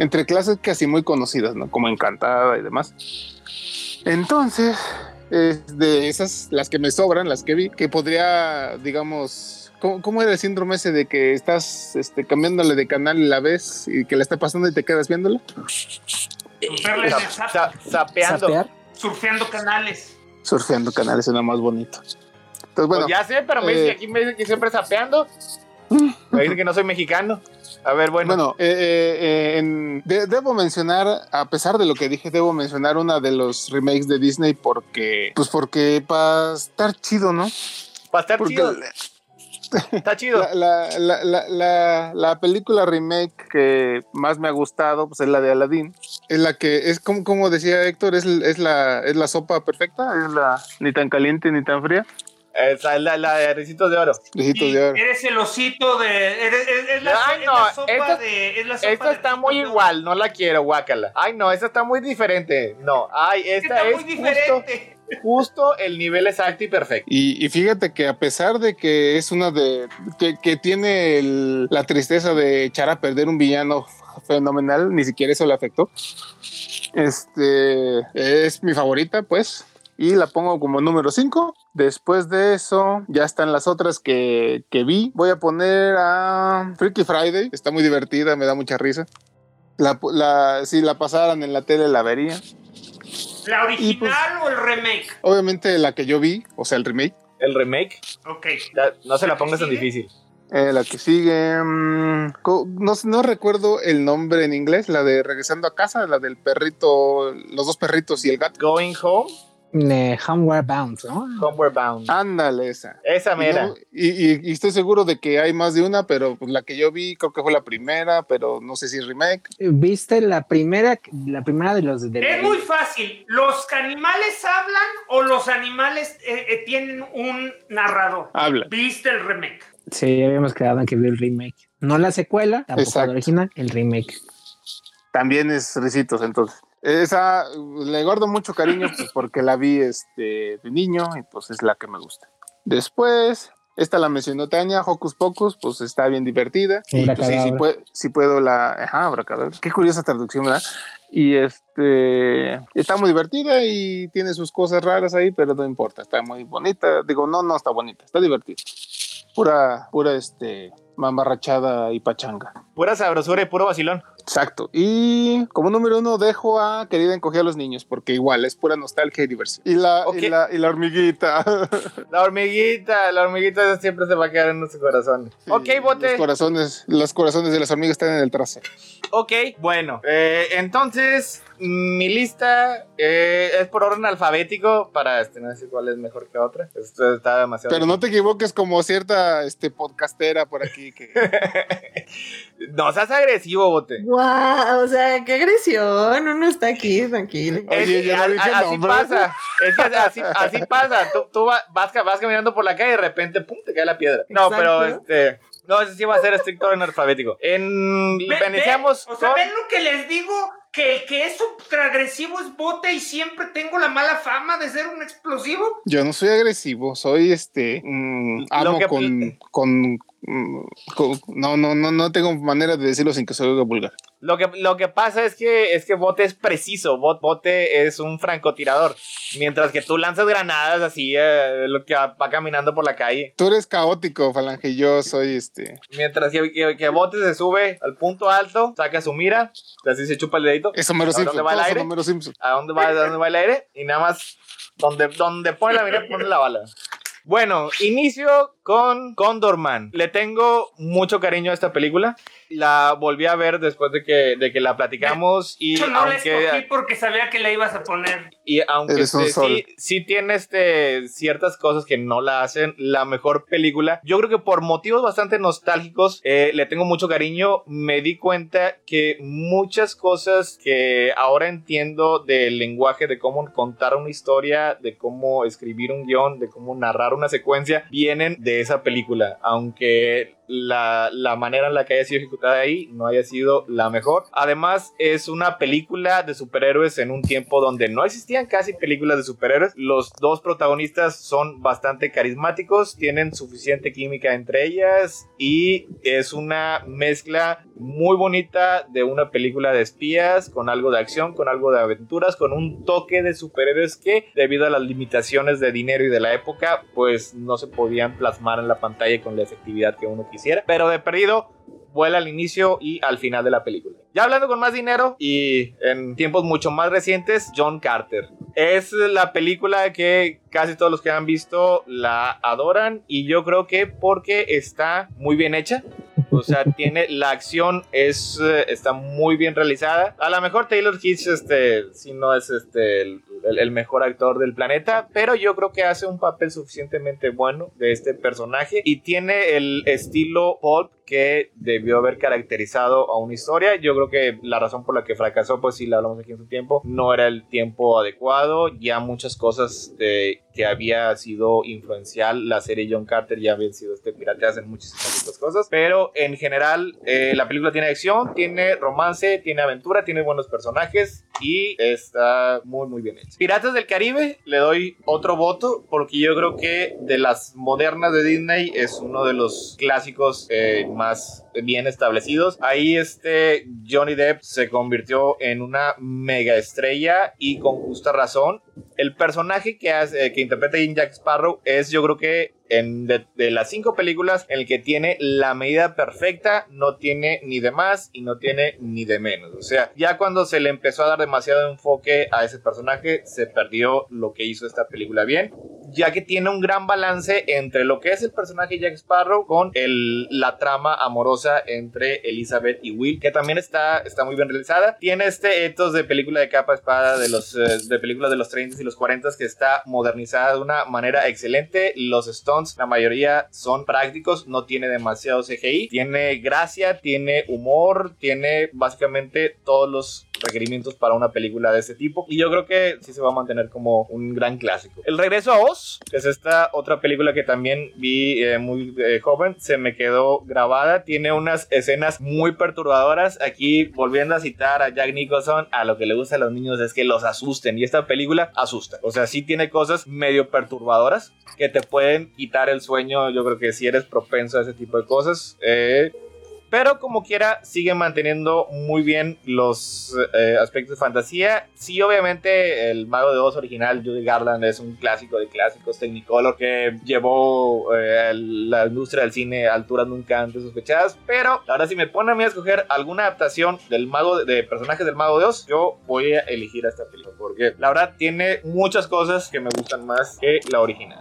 D: entre clásicas y muy conocidas, ¿no? Como Encantada y demás. Entonces, es de esas, las que me sobran, las que vi, que podría, digamos, ¿cómo, cómo era el síndrome ese de que estás este, cambiándole de canal y la ves y que la está pasando y te quedas viéndola?
B: Sapeando.
F: Surfeando canales.
D: Surfeando canales suena más bonito. Entonces, bueno,
B: pues ya sé, pero me
D: eh,
B: dice, aquí me dicen que siempre sapeando. Me dicen que no soy mexicano. A ver, bueno.
D: Bueno, eh, eh, eh, en- de- debo mencionar, a pesar de lo que dije, debo mencionar una de los remakes de Disney porque, pues porque para estar chido, ¿no?
B: para estar
D: Porque
B: chido. Está chido.
D: la, la, la, la, la- la película remake que más me ha gustado pues, es la de Aladdin. Es la que es como, como decía Héctor, es, es, la, es la sopa perfecta, es la ni tan caliente ni tan fría.
B: Esa es la, la de Ricitos de Oro.
D: Ricitos
F: Y
D: de oro.
F: Eres el osito de. Eres, es, es la,
B: Ay,
F: es
B: no,
F: la sopa
B: esta-
F: de. Es la sopa
B: Esta
F: de
B: está muy
F: de
B: igual, no la quiero, guácala. Ay, no, esta está muy diferente. No, ay, esta
F: Está
B: es
F: muy
B: justo,
F: diferente.
B: justo el nivel exacto y perfecto.
D: Y, y fíjate que a pesar de que es una de que, que tiene el- la tristeza de echar a perder un villano fenomenal, ni siquiera eso le afectó. Este es mi favorita, pues, y la pongo como número 5. Después de eso, ya están las otras que, que vi. Voy a poner a Freaky Friday, está muy divertida, me da mucha risa. La, la- si la pasaran en la tele, la vería.
F: ¿La original
D: pues-
F: o el remake?
D: Obviamente, la que yo vi, o sea, el remake.
B: El remake,
F: Ok.
B: ya, no se la
F: ¿La que
B: pongas tan difícil.
D: Eh, la que sigue, mm, co- no, no recuerdo el nombre en inglés, la de Regresando a casa, la del perrito, los dos perritos y el gato.
B: Going Home,
C: Eh, Homeward Bound, ¿no?
B: Homeward Bound.
D: Ándale esa.
B: Esa mera.
D: no- y- y- y estoy seguro de que hay más de una, pero pues, la que yo vi creo que fue la primera, pero no sé si es remake.
C: ¿Viste la primera, la primera de los de
F: Es muy fácil. ¿Los animales hablan o los animales eh, eh, tienen un narrador?
D: Habla.
F: ¿Viste el remake?
C: Sí, habíamos quedado en que vi el remake. No la secuela, tampoco
D: Exacto.
C: la original, el remake.
D: También es Ricitos, entonces. Esa le guardo mucho cariño pues, porque la vi este, de niño y pues es la que me gusta. Después, esta la mencionó Tania, Hocus Pocus, pues está bien divertida. Y, pues, sí, sí, puedo, sí puedo la... Ajá, abracadabra. Qué curiosa traducción, ¿verdad? Y este está muy divertida y tiene sus cosas raras ahí, pero no importa, está muy bonita. Digo, no, no está bonita, está divertida. Pura, pura, este, mamarrachada y pachanga.
B: Pura sabrosura y puro vacilón.
D: Exacto. Y como número uno dejo a Querida encogía a los niños, porque igual es pura nostalgia y diversión. Y la,
B: Ok.
D: y la, y la hormiguita.
B: La hormiguita, la hormiguita siempre se va a quedar en nuestro corazón. ok,
D: Los
B: bote.
D: corazones, los corazones de las hormigas están en el trasero.
B: Ok, bueno. eh, entonces, mi lista eh, es por orden alfabético para este, no sé cuál es mejor que otra. Esto está demasiado.
D: Pero no te equivoques como cierta este, podcastera por aquí que
B: No seas agresivo, bote.
G: Guau, o sea, qué agresión. Uno está aquí, tranquilo.
D: Oye, yo no dije
B: así
D: nombre.
B: pasa. Es que así, así pasa. Tú, tú va- vas, vas caminando por la calle y de repente, pum, te cae la piedra. No,
G: Exacto.
B: pero este. No, ese sí va a ser estricto en alfabético. En.
F: Ve-
B: Iniciamos
F: ve, o sea,
B: con-
F: ¿ven lo que les digo? Que el que es ultra agresivo es bote y siempre tengo la mala fama de ser un explosivo.
D: yo no soy agresivo, soy este mm, amo
B: que-
D: con, con- no, no, no, no tengo manera de decirlo sin que se oiga vulgar.
B: Lo que, lo que pasa es que es que Bote es preciso, Bot- Bote es un francotirador, mientras que tú lanzas granadas así, eh, lo que va, va caminando por la calle,
D: Tú eres caótico, Falange, y yo soy este.
B: mientras que, que, que Bote se sube al punto alto, saca su mira, así se chupa el dedito,
D: Eso mero
B: ¿A dónde
D: Simpson.
B: va el aire?
D: Homero Simpson.
B: a dónde va, a dónde va el aire, y nada más donde, donde pone la mira, pone la bala. Bueno, inicio con Condorman. Le tengo mucho cariño a esta película. La volví a ver después de que, de que la platicamos y
F: Yo no la
B: aunque
F: escogí porque sabía que la ibas a poner.
B: Y aunque
D: Eres un
B: este,
D: sol.
B: sí, sí tiene este, ciertas cosas que no la hacen la mejor película, yo creo que por motivos bastante nostálgicos eh, le tengo mucho cariño. Me di cuenta que muchas cosas que ahora entiendo del lenguaje, de cómo contar una historia, de cómo escribir un guion, de cómo narrar una secuencia, vienen de esa película. Aunque la, la manera en la que haya sido ejecutada ahí no haya sido la mejor. Además, es una película de superhéroes en un tiempo donde no existían casi películas de superhéroes. Los dos protagonistas son bastante carismáticos, tienen suficiente química entre ellas y es una mezcla muy bonita de una película de espías con algo de acción, con algo de aventuras, con un toque de superhéroes que debido a las limitaciones de dinero y de la época, pues no se podían plasmar en la pantalla con la efectividad que uno quisiera. Pero de perdido, vuela al inicio y al final de la película. Ya hablando con más dinero y en tiempos mucho más recientes, John Carter. Es la película que casi todos los que han visto la adoran y yo creo que porque está muy bien hecha. O sea, tiene la acción es eh, está muy bien realizada. A lo mejor Taylor Kitsch este si no es este el, el, mejor actor del planeta, pero yo creo que hace un papel suficientemente bueno de este personaje y tiene el estilo pulp que debió haber caracterizado a una historia. Yo creo que la razón por la que fracasó, pues si la hablamos aquí en su tiempo, no era el tiempo adecuado. Ya muchas cosas de, que había sido influencial la serie John Carter ya habían sido este en muchísimas cosas. Pero en general, eh, la película tiene acción, tiene romance, tiene aventura, tiene buenos personajes y está muy, muy bien hecho. Piratas del Caribe, le doy otro voto porque yo creo que de las modernas de Disney es uno de los clásicos eh, más bien establecidos. Ahí este Johnny Depp se convirtió en una mega estrella y con justa razón. El personaje que, hace, que interpreta Jack Sparrow es yo creo que en de, las cinco películas en el que tiene la medida perfecta, no tiene ni de más y no tiene ni de menos. O sea, ya cuando se le empezó a dar demasiado enfoque a ese personaje, se perdió lo que hizo esta película bien, ya que tiene un gran balance entre lo que es el personaje Jack Sparrow con el, la trama amorosa entre Elizabeth y Will, que también está, está muy bien realizada. Tiene este ethos de película de capa espada de los eh, de películas de los 30 y los 40 que está modernizada de una manera excelente. Los Stones la mayoría son prácticos, no tiene demasiado CGI, tiene gracia, tiene humor, tiene básicamente todos los requerimientos para una película de este tipo. Y yo creo que sí se va a mantener como un gran clásico. El regreso a Oz, que es esta otra película que también vi eh, muy eh, joven, se me quedó grabada. Tiene unas escenas muy perturbadoras. Aquí, volviendo a citar a Jack Nicholson, a lo que le gusta a los niños es que los asusten. Y esta película asusta. O sea, sí tiene cosas medio perturbadoras que te pueden quitar el sueño. Yo creo que si eres propenso a ese tipo de cosas, eh, pero como quiera, sigue manteniendo muy bien los eh, aspectos de fantasía. Sí, obviamente, el Mago de Oz original, Judy Garland, es un clásico de clásicos, Technicolor, que llevó eh, la industria del cine a alturas nunca antes sospechadas. Pero ahora, si me pone a mí a escoger alguna adaptación del Mago de, personajes del Mago de Oz, yo voy a elegir a esta película. Porque la verdad tiene muchas cosas que me gustan más que la original.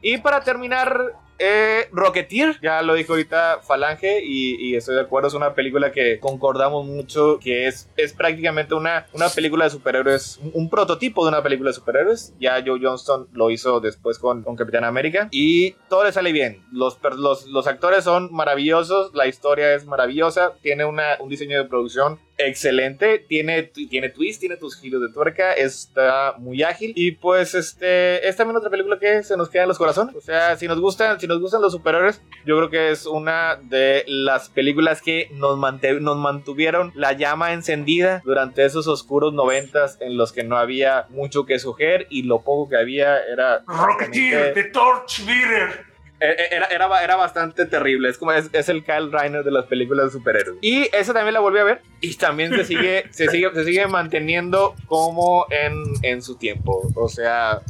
B: Y para terminar, eh, Rocketeer, ya lo dijo ahorita Falange y, estoy de acuerdo, es una película que concordamos mucho, que es, es prácticamente una, una película de superhéroes, un, prototipo de una película de superhéroes. Ya Joe Johnston lo hizo después con, con Capitán América y todo le sale bien. Los, los, los actores son maravillosos, la historia es maravillosa, tiene una, un diseño de producción excelente, tiene, tiene twist, tiene tus giros de tuerca, está muy ágil y pues este es también otra película que se nos queda en los corazones. O sea, si nos gustan, si nos gustan los superhéroes, yo creo que es una de las películas que nos, nos mantuvieron la llama encendida durante esos oscuros noventas en los que no había mucho que sugerir y lo poco que había era
F: Rocketeer, The Torchbearer.
B: Eh, eh, era, era, era, bastante terrible. Es como es, el Kyle Reiner de las películas de superhéroes. Y esa también la volví a ver. Y también se sigue, se sigue, se sigue manteniendo como en, en su tiempo. O sea,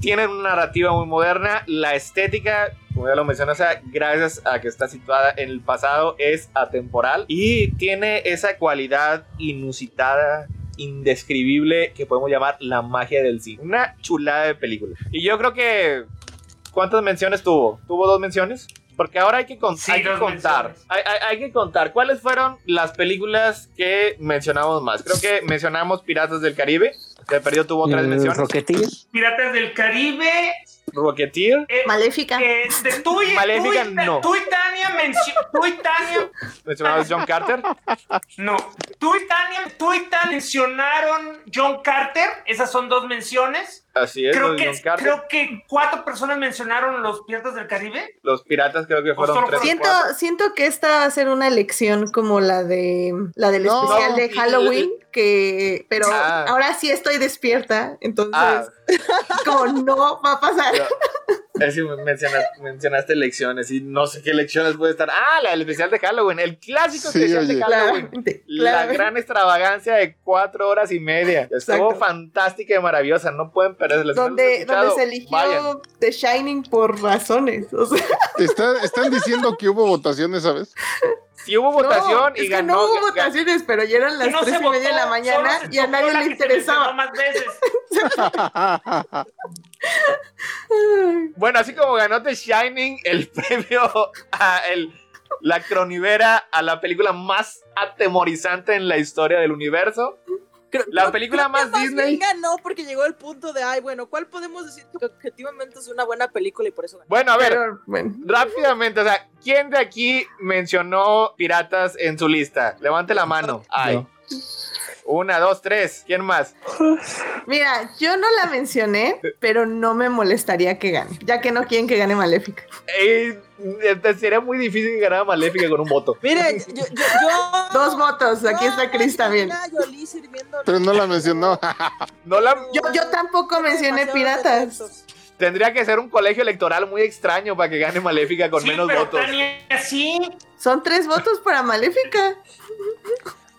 B: tienen una narrativa muy moderna. La estética, como ya lo mencionas, gracias a que está situada en el pasado, es atemporal. Y tiene esa cualidad inusitada indescribible que podemos llamar la magia del cine. Una chulada de película. Y yo creo que ¿Cuántas menciones tuvo? ¿Tuvo dos menciones? Porque ahora hay que, hay que contar. Hay, que contar. ¿Cuáles fueron las películas que mencionamos más? Creo que mencionamos Piratas del Caribe. Que perdió tuvo tres menciones.
F: Piratas del Caribe.
B: Rocketeer.
G: Eh, Maléfica.
F: Eh,
B: Maléfica no.
F: Tú y Tania, tú y Tania.
B: ¿Mencionabas John Carter?
F: No. Tú y Tania, tú y Tania mencionaron John Carter. Esas son dos menciones.
B: Así es.
F: Creo, que, creo que cuatro personas mencionaron los Piratas del Caribe.
B: Los piratas creo que fueron tres.
G: Siento, siento que esta va a ser una lección como la de la del especial de Halloween, que pero ah. ahora sí estoy despierta, entonces ah. como no va a pasar.
B: Es mencionaste, mencionaste lecciones y no sé qué lecciones puede estar. Ah, la del especial de Halloween, el clásico especial de Halloween. La gran extravagancia de cuatro horas y media. Estuvo fantástica y maravillosa. No pueden perderse.
G: Donde, donde se eligió The Shining por razones.
D: están diciendo que hubo votaciones, ¿sabes?
B: Sí hubo votación y
G: es
B: ganó.
G: no hubo votaciones, pero ya eran las tres y media de la mañana y a nadie le interesaba.
F: Más veces.
B: Bueno, así como ganó The Shining el premio a el, la cronivera a la película más atemorizante en la historia del universo.
E: Creo-
B: La
E: creo-
B: película
E: creo que
B: más Disney.
E: ganó porque llegó el punto de, ay, bueno, ¿cuál podemos decir que objetivamente es una buena película y por eso ganó?
B: Bueno, a ver,
G: Pero, bueno.
B: rápidamente, o sea, ¿quién de aquí mencionó piratas en su lista? Levante la mano. Ay.
C: Yo.
B: Una, dos, tres. ¿Quién más?
G: Mira, yo no la mencioné, pero no me molestaría que gane, ya que no quieren que gane Maléfica.
B: Eh, eh, sería muy difícil que ganara Maléfica con un voto.
E: Mire, yo, yo, yo-
G: Dos votos, aquí está Chris también.
D: Pero no la mencionó.
B: No la,
G: Yo, yo tampoco mencioné piratas.
B: tendría que ser un colegio electoral muy extraño para que gane Maléfica con
F: sí,
B: menos
F: pero
B: votos.
F: Tania, sí.
G: Son tres votos para Maléfica.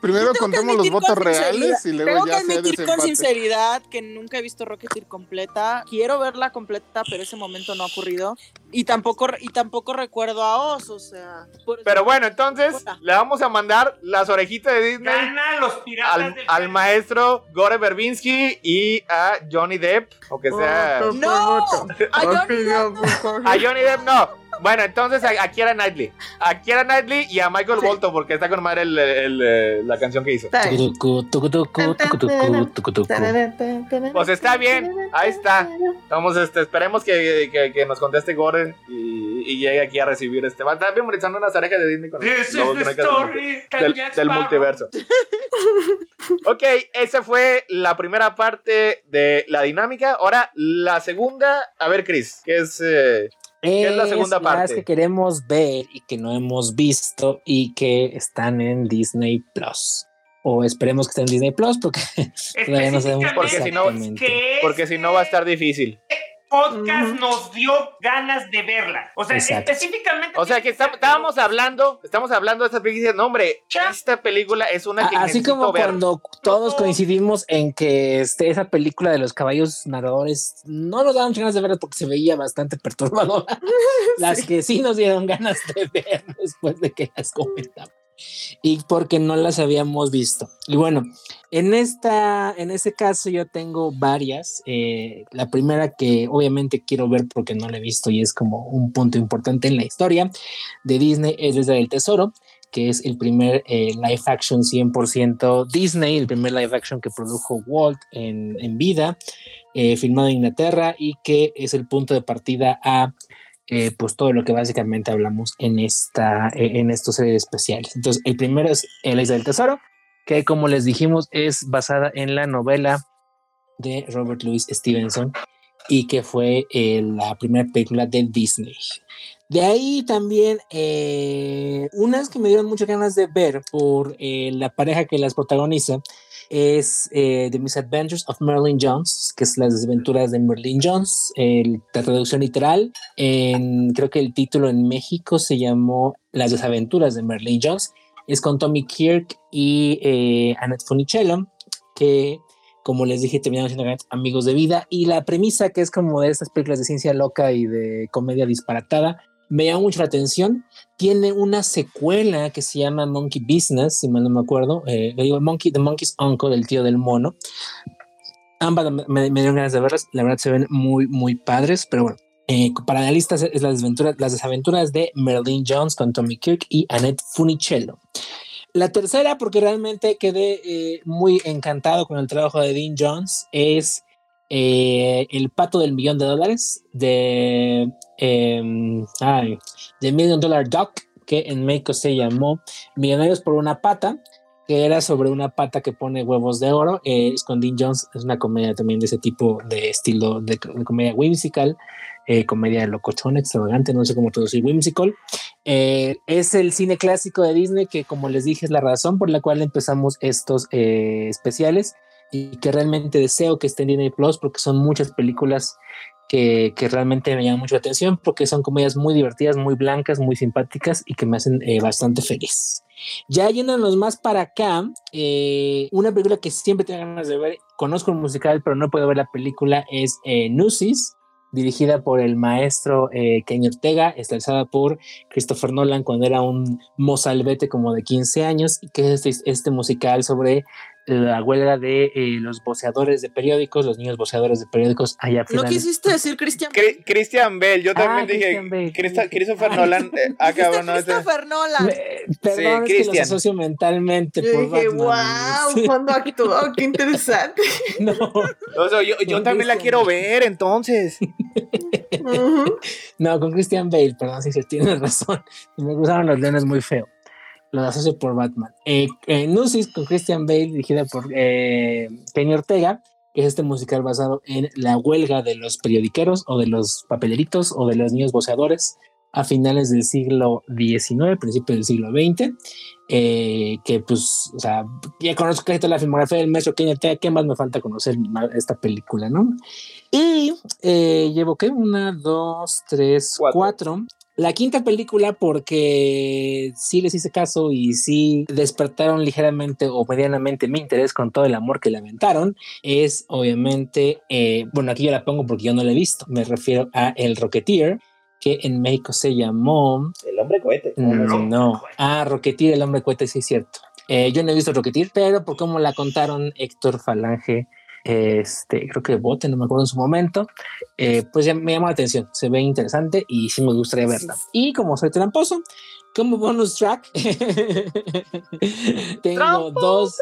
D: Primero
E: que
D: contemos los votos
E: con
D: reales y luego
E: Tengo
D: ya
E: que
D: sea
E: admitir con sinceridad que nunca he visto Rocketeer completa. Quiero verla completa, pero ese momento no ha ocurrido. Y tampoco, y tampoco recuerdo a Oz, o sea.
B: Pero bueno, entonces le vamos a mandar las orejitas de Disney
F: Gana los piratas
B: al,
F: del
B: al maestro Gore Verbinski y a Johnny Depp, aunque sea...
G: Voto por
E: ¡No!
G: voto.
E: ¡A Johnny
G: por favor.
B: A Johnny Depp no. Bueno, entonces a, a Kiera Knightley. A Kiera Knightley y a Michael
G: Sí.
B: Bolton, porque está con madre el- el- el- la canción que hizo. Pues está bien, ahí está. Vamos, este, esperemos que, que- que nos conteste Gore y, y llegue aquí a recibir este. Va a estar memorizando unas orejas de Disney con
F: This
B: luego
F: is the
B: no
F: story
B: del, del multiverso. ok, esa fue la primera parte de la dinámica. Ahora, la segunda. A ver, Chris, ¿qué es? eh, ¿Qué es la segunda
C: las
B: parte?
C: que queremos ver y que no hemos visto y que están en Disney Plus. O esperemos que estén en Disney Plus porque todavía no sabemos
B: Porque si no- porque si no va a estar difícil.
F: Podcast nos dio ganas de verla. O sea,
C: Exacto.
F: específicamente.
B: O sea que está- estábamos hablando, estamos hablando de esta película no, hombre, esta película es una que
C: A- Así como
B: ver.
C: cuando todos coincidimos en que este, esa película de los caballos nadadores no nos daban ganas de verla porque se veía bastante perturbadora. Las que sí nos dieron ganas de ver después de que las comentamos. Y porque no las habíamos visto. Y bueno, en esta, en ese caso yo tengo varias. Eh, la primera que obviamente quiero ver porque no la he visto y es como un punto importante en la historia de Disney es desde el Tesoro que es el primer eh, live action 100% Disney, el primer live action que produjo Walt en, en vida, eh, filmado en Inglaterra y que es el punto de partida a eh, pues todo lo que básicamente hablamos en esta eh, en estos series especiales. Entonces, el primero es El Isla del Tesoro, que como les dijimos es basada en la novela de Robert Louis Stevenson y que fue eh, la primera película de Disney. De ahí también eh, unas que me dieron muchas ganas de ver por eh, la pareja que las protagoniza es eh, The Misadventures of Merlin Jones, que es las desventuras de Merlin Jones, la traducción literal. En, creo que el título en México se llamó Las desaventuras de Merlin Jones. Es con Tommy Kirk y eh, Annette Funicello, que como les dije, terminaron siendo amigos de vida. Y la premisa, que es como de estas películas de ciencia loca y de comedia disparatada, me llamó mucho la atención. Tiene una secuela que se llama Monkey Business, si mal no me acuerdo. Eh, digo Monkey, The Monkey's Uncle, del tío del mono. Ambas me, me dieron ganas de verlas. La verdad se ven muy, muy padres, pero bueno. Eh, para analistas es las desventuras, las desaventuras de Merlin Jones con Tommy Kirk y Annette Funicello. La tercera, porque realmente quedé eh, muy encantado con el trabajo de Dean Jones, es eh, El pato del millón de dólares de, eh, de Million Dollar Duck, que en México se llamó Millonarios por una pata, que era sobre una pata que pone huevos de oro. Eh, Jones, es una comedia también de ese tipo de estilo de, de comedia whimsical. Eh, comedia locochón, extravagante, no sé cómo traducir whimsical. Eh, es el cine clásico de Disney que, como les dije, es la razón por la cual empezamos estos eh, especiales y que realmente deseo que estén en Disney Plus porque son muchas películas que, que, realmente me llaman mucho la atención porque son comedias muy divertidas, muy blancas, muy simpáticas y que me hacen eh, bastante feliz. Ya yéndonos más para acá, eh, una película que siempre tengo ganas de ver, conozco el musical, pero no puedo ver la película, es eh, Nusis, dirigida por el maestro eh, Ortega, estrenada por Christopher Nolan cuando era un mozalbete como de 15 años, y que es este, este musical sobre la huelga de eh, los voceadores de periódicos, los niños voceadores de periódicos allá
E: ¿No quisiste decir Christian
B: Cri Christian Bell, yo también ah, dije Christian Christopher Nolan. Eh,
E: no, Christopher Nolan.
C: perdón, sí, es que los asocio mentalmente.
G: Yo dije, wow, cuando actuó, qué interesante.
B: no. O sea, yo, yo también la quiero ver, entonces.
C: No, con Christian Bale, perdón, si se tiene razón. Me gustaron los leones muy feo lo asocio por Batman. Eh, eh, Nusis con Christian Bale, dirigida por eh, Kenny Ortega, que es este musical basado en la huelga de los periodiqueros o de los papeleritos o de los niños voceadores a finales del siglo XIX, principio del siglo XX, eh, que pues, o sea, ya conozco casi toda la filmografía del maestro Kenny Ortega, ¿qué más me falta conocer esta película, no? Y llevo, ¿qué? Una, dos, tres, cuatro la quinta película, porque sí les hice caso y sí despertaron ligeramente o medianamente mi interés con todo el amor que le aventaron, es obviamente, eh, bueno, aquí yo la pongo porque yo no la he visto, me refiero a El Rocketeer, que en México se llamó...
B: El hombre cohete.
C: Mm, no, ah, Rocketeer, el hombre cohete, sí es cierto. Eh, yo no he visto Rocketeer, pero por cómo la contaron Héctor Falange este, creo que Bote, no me acuerdo en su momento, eh, pues ya me llama la atención, se ve interesante y sí me gustaría verla. Y como soy tramposo, como bonus track, tengo dos...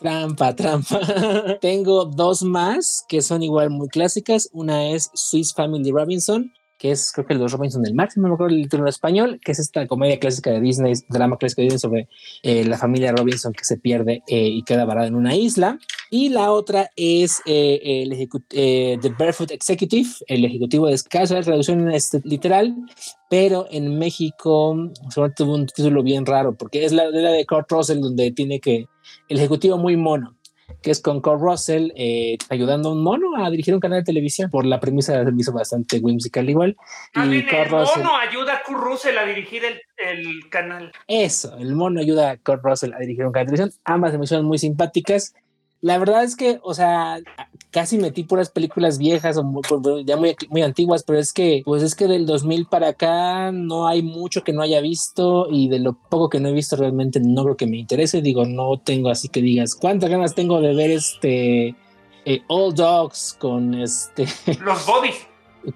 C: Trampa, trampa. tengo dos más que son igual muy clásicas. Una es Swiss Family Robinson, que es creo que los Robinson del máximo, no me acuerdo el título español, que es esta comedia clásica de Disney, drama clásico de Disney sobre eh, la familia Robinson que se pierde eh, y queda varada en una isla. Y la otra es eh, el The Barefoot Executive, el ejecutivo de escasa la traducción este, literal, pero en México tuvo un título bien raro, porque es la, la de Kurt Russell, donde tiene que, el ejecutivo muy mono que es con Kurt Russell eh, ayudando a un mono a dirigir un canal de televisión. Por la premisa me hizo bastante whimsical igual.
F: y el mono ayuda a Kurt Russell a dirigir el, el, canal.
C: Eso, el mono ayuda a Kurt Russell a dirigir un canal de televisión. Ambas hicieron muy simpáticas. La verdad es que, o sea, casi metí puras películas viejas o pues, ya muy, muy antiguas, pero es que, pues es que del 2000 para acá no hay mucho que no haya visto y de lo poco que no he visto realmente no creo que me interese. Digo, no tengo así que digas, ¿cuántas ganas tengo de ver este eh, All Dogs con este...
F: Los bodies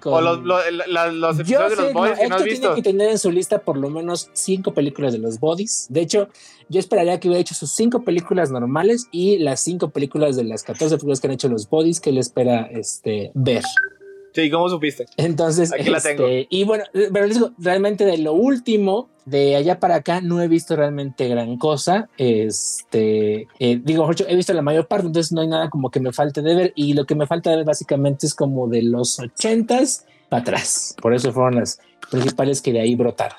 B: o los, los, episodios de los Bodies que no has visto.
C: tiene que tener en su lista por lo menos cinco películas de los Bodies. De hecho, yo esperaría que hubiera hecho sus cinco películas normales y las cinco películas de las 14 películas que han hecho los Bodies que él espera este, ver.
B: Sí, ¿cómo supiste?
C: Entonces, Aquí la tengo. Este, y bueno, pero les digo, realmente de lo último, de allá para acá, no he visto realmente gran cosa. Este, eh, digo, he visto la mayor parte, entonces no hay nada como que me falte de ver. Y lo que me falta de ver básicamente es como de los ochentas para atrás. Por eso fueron las principales que de ahí brotaron.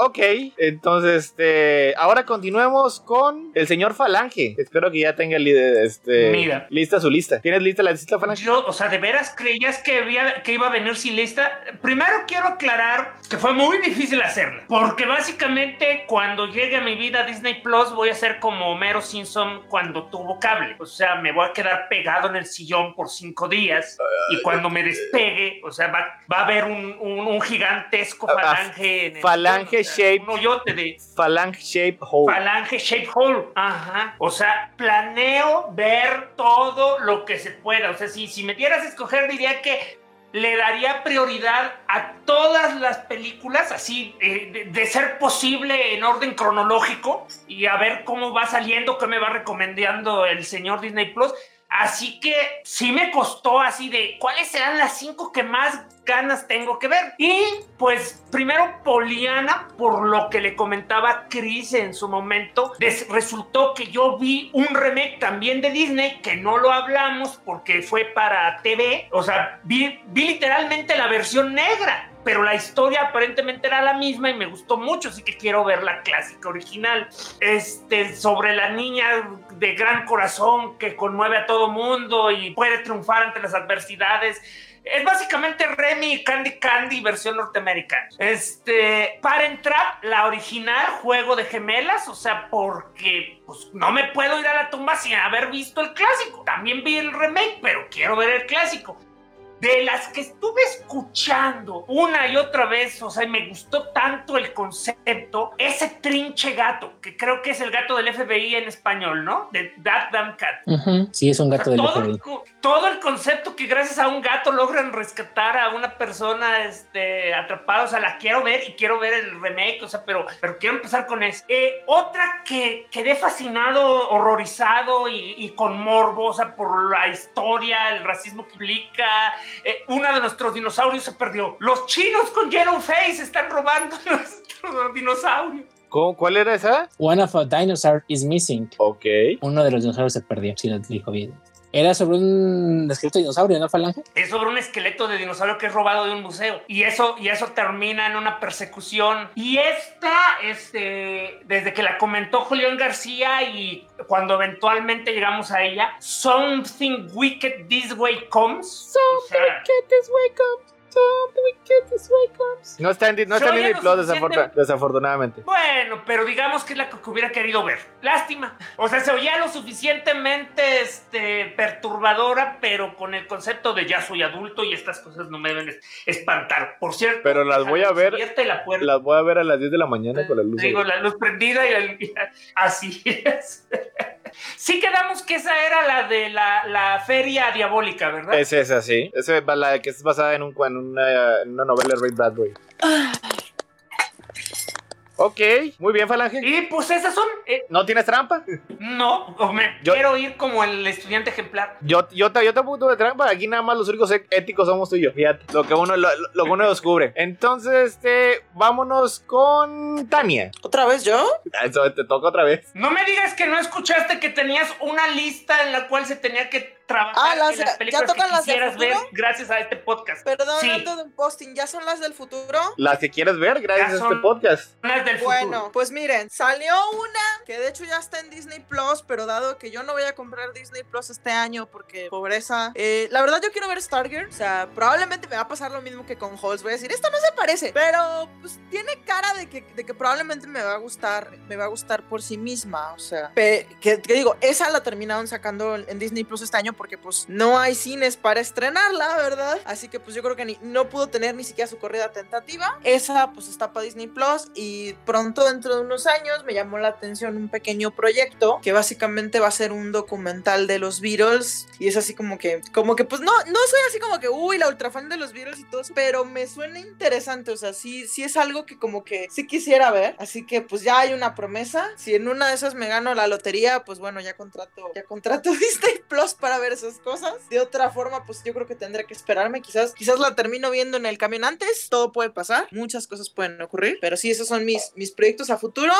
B: Ok, entonces, este, ahora continuemos con el señor Falange. Espero que ya tenga este, Mira, lista su lista. ¿Tienes lista la lista Falange?
F: Yo, o sea, ¿de veras creías que, había, que iba a venir sin lista? Primero quiero aclarar que fue muy difícil hacerla, porque básicamente cuando llegue a mi vida Disney Plus voy a ser como Homero Simpson cuando tuvo cable. O sea, me voy a quedar pegado en el sillón por cinco días y cuando me despegue, o sea, va, va a haber un, un, gigantesco ah, ah, falange.
B: En el falange shape.
F: de.
B: Phalange shape hole.
F: Phalange shape hole. Ajá. O sea, planeo ver todo lo que se pueda. O sea, si, si me dieras a escoger, diría que le daría prioridad a todas las películas, así eh, de, ser posible en orden cronológico, y a ver cómo va saliendo, qué me va recomendando el señor Disney Plus. Así que sí me costó así de cuáles serán las cinco que más ganas tengo que ver. Y pues primero Poliana, por lo que le comentaba Chris en su momento, resultó que yo vi un remake también de Disney que no lo hablamos porque fue para TV. O sea, vi, vi literalmente la versión negra pero la historia aparentemente era la misma y me gustó mucho, así que quiero ver la clásica original. Este, sobre la niña de gran corazón que conmueve a todo mundo y puede triunfar ante las adversidades. Es básicamente Remy Candy Candy versión norteamericana. Este, para entrar, la original juego de gemelas, o sea, porque pues, no me puedo ir a la tumba sin haber visto el clásico. También vi el remake, pero quiero ver el clásico. De las que estuve escuchando una y otra vez, o sea, me gustó tanto el concepto, ese trinche gato, que creo que es el gato del FBI en español, ¿no? De That Damn Cat.
C: Sí, es un gato del
F: todo,
C: FBI.
F: El, todo el concepto que gracias a un gato logran rescatar a una persona este, atrapada, o sea, la quiero ver y quiero ver el remake, o sea, pero, pero quiero empezar con eso. Eh, otra que quedé fascinado, horrorizado y, y con morbo, o sea, por la historia, el racismo que implica. Eh, una de nuestros dinosaurios se perdió. Los chinos con Yellow Face están robando nuestros dinosaurios.
B: ¿Cómo- ¿Cuál era esa?
C: One of a dinosaur is missing.
B: Ok.
C: Uno de los dinosaurios se perdió, si lo dijo bien. Era sobre un esqueleto de dinosaurio, ¿no, Falange?
F: Es sobre un esqueleto de dinosaurio que es robado de un museo. Y eso, y eso termina en una persecución. Y esta, este, desde que la comentó Julián García y cuando eventualmente llegamos a ella, Something Wicked This Way Comes. O sea,
B: No está en, no está en Disney Plus, desafortunadamente.
F: Bueno, pero digamos que es la que hubiera querido ver. Lástima. O sea, se oía lo suficientemente este, perturbadora, pero con el concepto de ya soy adulto y estas cosas no me deben es- espantar. Por cierto,
B: Pero las voy a ver-
F: la.
B: Las voy a ver a las 10 de la mañana con la luz.
F: Digo, la luz prendida y el- y así es. Sí quedamos que esa era la de la, la feria diabólica, ¿verdad?
B: Es esa, sí. Esa es la que es basada en, un, en, una, en una novela de Ray Bradbury. Ok, muy bien, Falange.
F: Y pues esas son... eh,
B: ¿No tienes trampa?
F: no, me
B: Yo-
F: quiero ir como el estudiante ejemplar.
B: Yo, yo, te- yo tampoco de trampa. Aquí nada más los únicos éticos somos tú y yo. Fíjate, lo que uno, lo, lo que uno descubre. Entonces, este, vámonos con Tania.
E: ¿Otra vez yo?
B: Eso te toca otra vez.
F: No me digas que no escuchaste que tenías una lista en la cual se tenía que trabajar
E: Ah, las
F: en
E: de-
F: las
E: ¿ya
F: películas que
E: tocan las del
F: quisieras ver gracias a este podcast.
E: Perdón,
F: Sí.
E: ando de un posting. ¿Ya son las del futuro?
B: Las que quieres ver gracias
F: Ya
B: a este
F: son-
B: podcast.
F: Las del
E: Bueno,
F: futuro.
E: pues miren, salió una que de hecho ya está en Disney Plus, pero dado que yo no voy a comprar Disney Plus este año porque pobreza, eh, la verdad yo quiero ver Stargirl, o sea, probablemente me va a pasar lo mismo que con Halls, voy a decir, esta no se parece, pero pues tiene cara de que, de que probablemente me va a gustar, me va a gustar por sí misma, o sea, que, que digo, esa la terminaron sacando en Disney Plus este año porque pues no hay cines para estrenarla, ¿verdad? Así que pues yo creo que ni- no pudo tener ni siquiera su corrida tentativa. Esa pues está para Disney Plus y pronto dentro de unos años me llamó la atención un pequeño proyecto que básicamente va a ser un documental de los Beatles y es así como que, como que pues no, no soy así como que, uy, la ultra fan de los Beatles y todo pero me suena interesante, o sea, sí, sí es algo que como que sí quisiera ver, así que pues ya hay una promesa, si en una de esas me gano la lotería, pues bueno, ya contrato, ya contrato Disney Plus para ver esas cosas, de otra forma pues yo creo que tendré que esperarme, quizás, quizás la termino viendo en el camión antes, todo puede pasar, muchas cosas pueden ocurrir, pero sí, esos son mis, mis proyectos a futuro.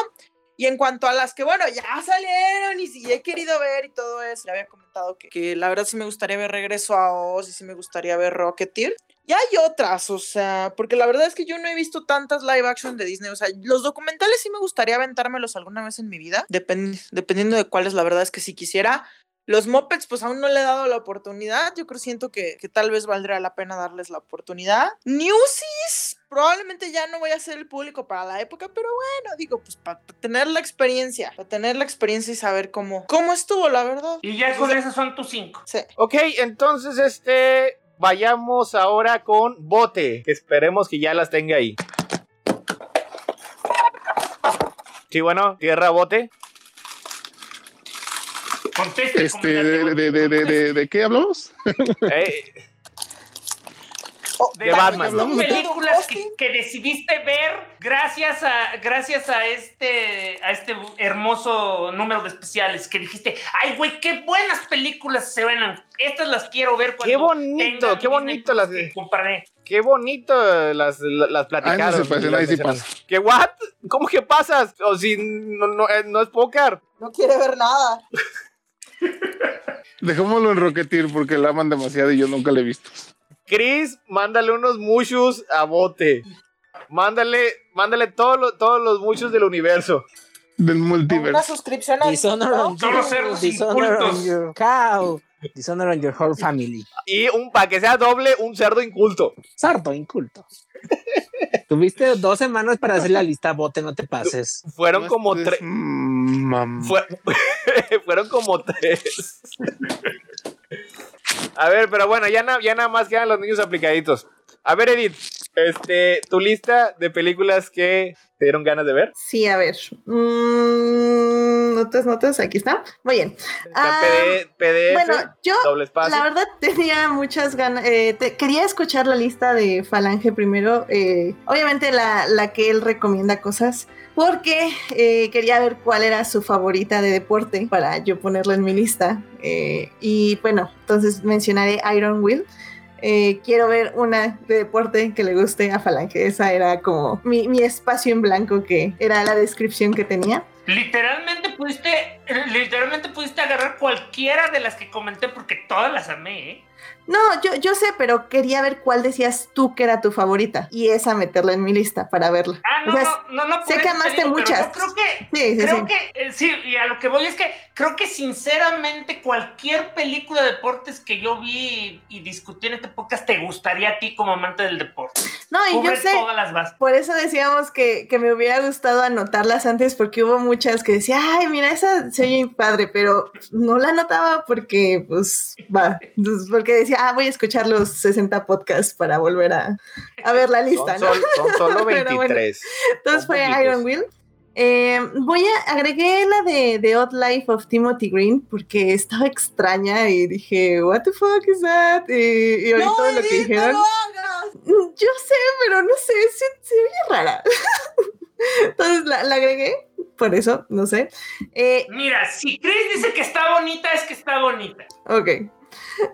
E: Y en cuanto a las que, bueno, ya salieron y sí he querido ver y todo eso, ya había comentado que, que la verdad sí me gustaría ver Regreso a Oz y sí me gustaría ver Rocketeer. Y hay otras, o sea, porque la verdad es que yo no he visto tantas live action de Disney, o sea, los documentales sí me gustaría aventármelos alguna vez en mi vida, depend- dependiendo de cuáles, la verdad es que sí quisiera. Los Muppets, pues aún no le he dado la oportunidad. Yo creo, siento que, que tal vez valdría la pena darles la oportunidad. Newsies, probablemente ya no voy a ser el público para la época, pero bueno, digo, pues para tener la experiencia, para tener la experiencia y saber cómo, cómo estuvo, la verdad.
F: Y ya con esas son tus cinco.
E: Sí.
B: Ok, entonces, este, vayamos ahora con Bote, que esperemos que ya las tenga ahí. Sí, bueno, tierra bote.
F: Conteste.
D: Este, de,
F: comandante,
D: de, de, de, de, ¿de qué hablamos?
B: Eh,
E: Oh,
B: De Batman.
D: De-
F: películas que, que decidiste ver gracias a gracias a este a este hermoso número de especiales que dijiste, ay güey, qué buenas películas se ven. Estas las quiero ver cuando
B: Qué bonito, qué bonito las-
F: que compraré.
B: qué bonito las, las
D: no se
B: las
D: ahí sí
B: mencionaron. ¿Qué what? ¿Cómo que pasas? O si no, no, eh, no es póker.
E: No quiere ver nada.
D: Dejémoslo en Rocketeer porque la aman demasiado y yo nunca la he visto.
B: Chris, mándale unos muchos a bote. Mándale, mándale todos los, todos los muchos del universo.
D: Del
E: Una
D: multiverso.
E: suscripción a
C: Dishonor
E: ¿no?
C: on
F: Solo
C: you,
F: cerdos
C: dishonor on your cow, dishonor on your whole family.
B: Y un para que sea doble, un cerdo inculto.
C: Sardo, inculto. Tuviste dos semanas para hacer la lista bote, no te pases.
B: Fueron como tres.
D: mm.
B: Fue- fueron como tres. A ver, pero bueno, ya, ya nada más quedan los niños aplicaditos. A ver, Edith, este, tu lista de películas que te dieron ganas de ver.
G: Sí, a ver. Mm, notas, notas, aquí está. Muy bien.
B: Ah, PDF,
G: bueno, yo la verdad tenía muchas ganas. Eh, quería escuchar la lista de Falange primero. Eh, obviamente la, la, que él recomienda cosas. Porque eh, quería ver cuál era su favorita de deporte para yo ponerla en mi lista. y bueno, entonces mencionaré Iron Will. Eh, quiero ver una de deporte que le guste a Falange. Esa era como mi, mi espacio en blanco que era la descripción que tenía.
F: Literalmente pudiste, literalmente pudiste agarrar cualquiera de las que comenté porque todas las amé, ¿eh?
G: No, yo, yo sé, pero quería ver cuál decías tú que era tu favorita y esa meterla en mi lista para verla.
F: Ah, no, no, no,
G: Sé que amaste muchas.
F: creo que, sí, sí, creo que, eh, sí, y a lo que voy es que creo que sinceramente cualquier película de deportes que yo vi y, discutí en este podcast te gustaría a ti como amante del deporte.
G: No, y yo sé, por eso decíamos que, que, me hubiera gustado anotarlas antes porque hubo muchas que decía, ay, mira, esa se oye padre, pero no la anotaba porque, pues, va, pues, porque decía, ah, voy a escuchar los 60 podcasts para volver a, a ver la lista,
B: son, ¿no? son solo 23.
G: Entonces fue Iron Will. Eh, voy a agregué la de The Odd Life of Timothy Green porque estaba extraña y dije, what the fuck is that? Y, y
E: no, todo lo que dijeron.
G: Yo sé, pero no sé, se, se oye rara. Entonces la, la, agregué, por eso, no sé.
F: Eh, Mira, si Chris dice que está bonita, es que está bonita.
G: Ok.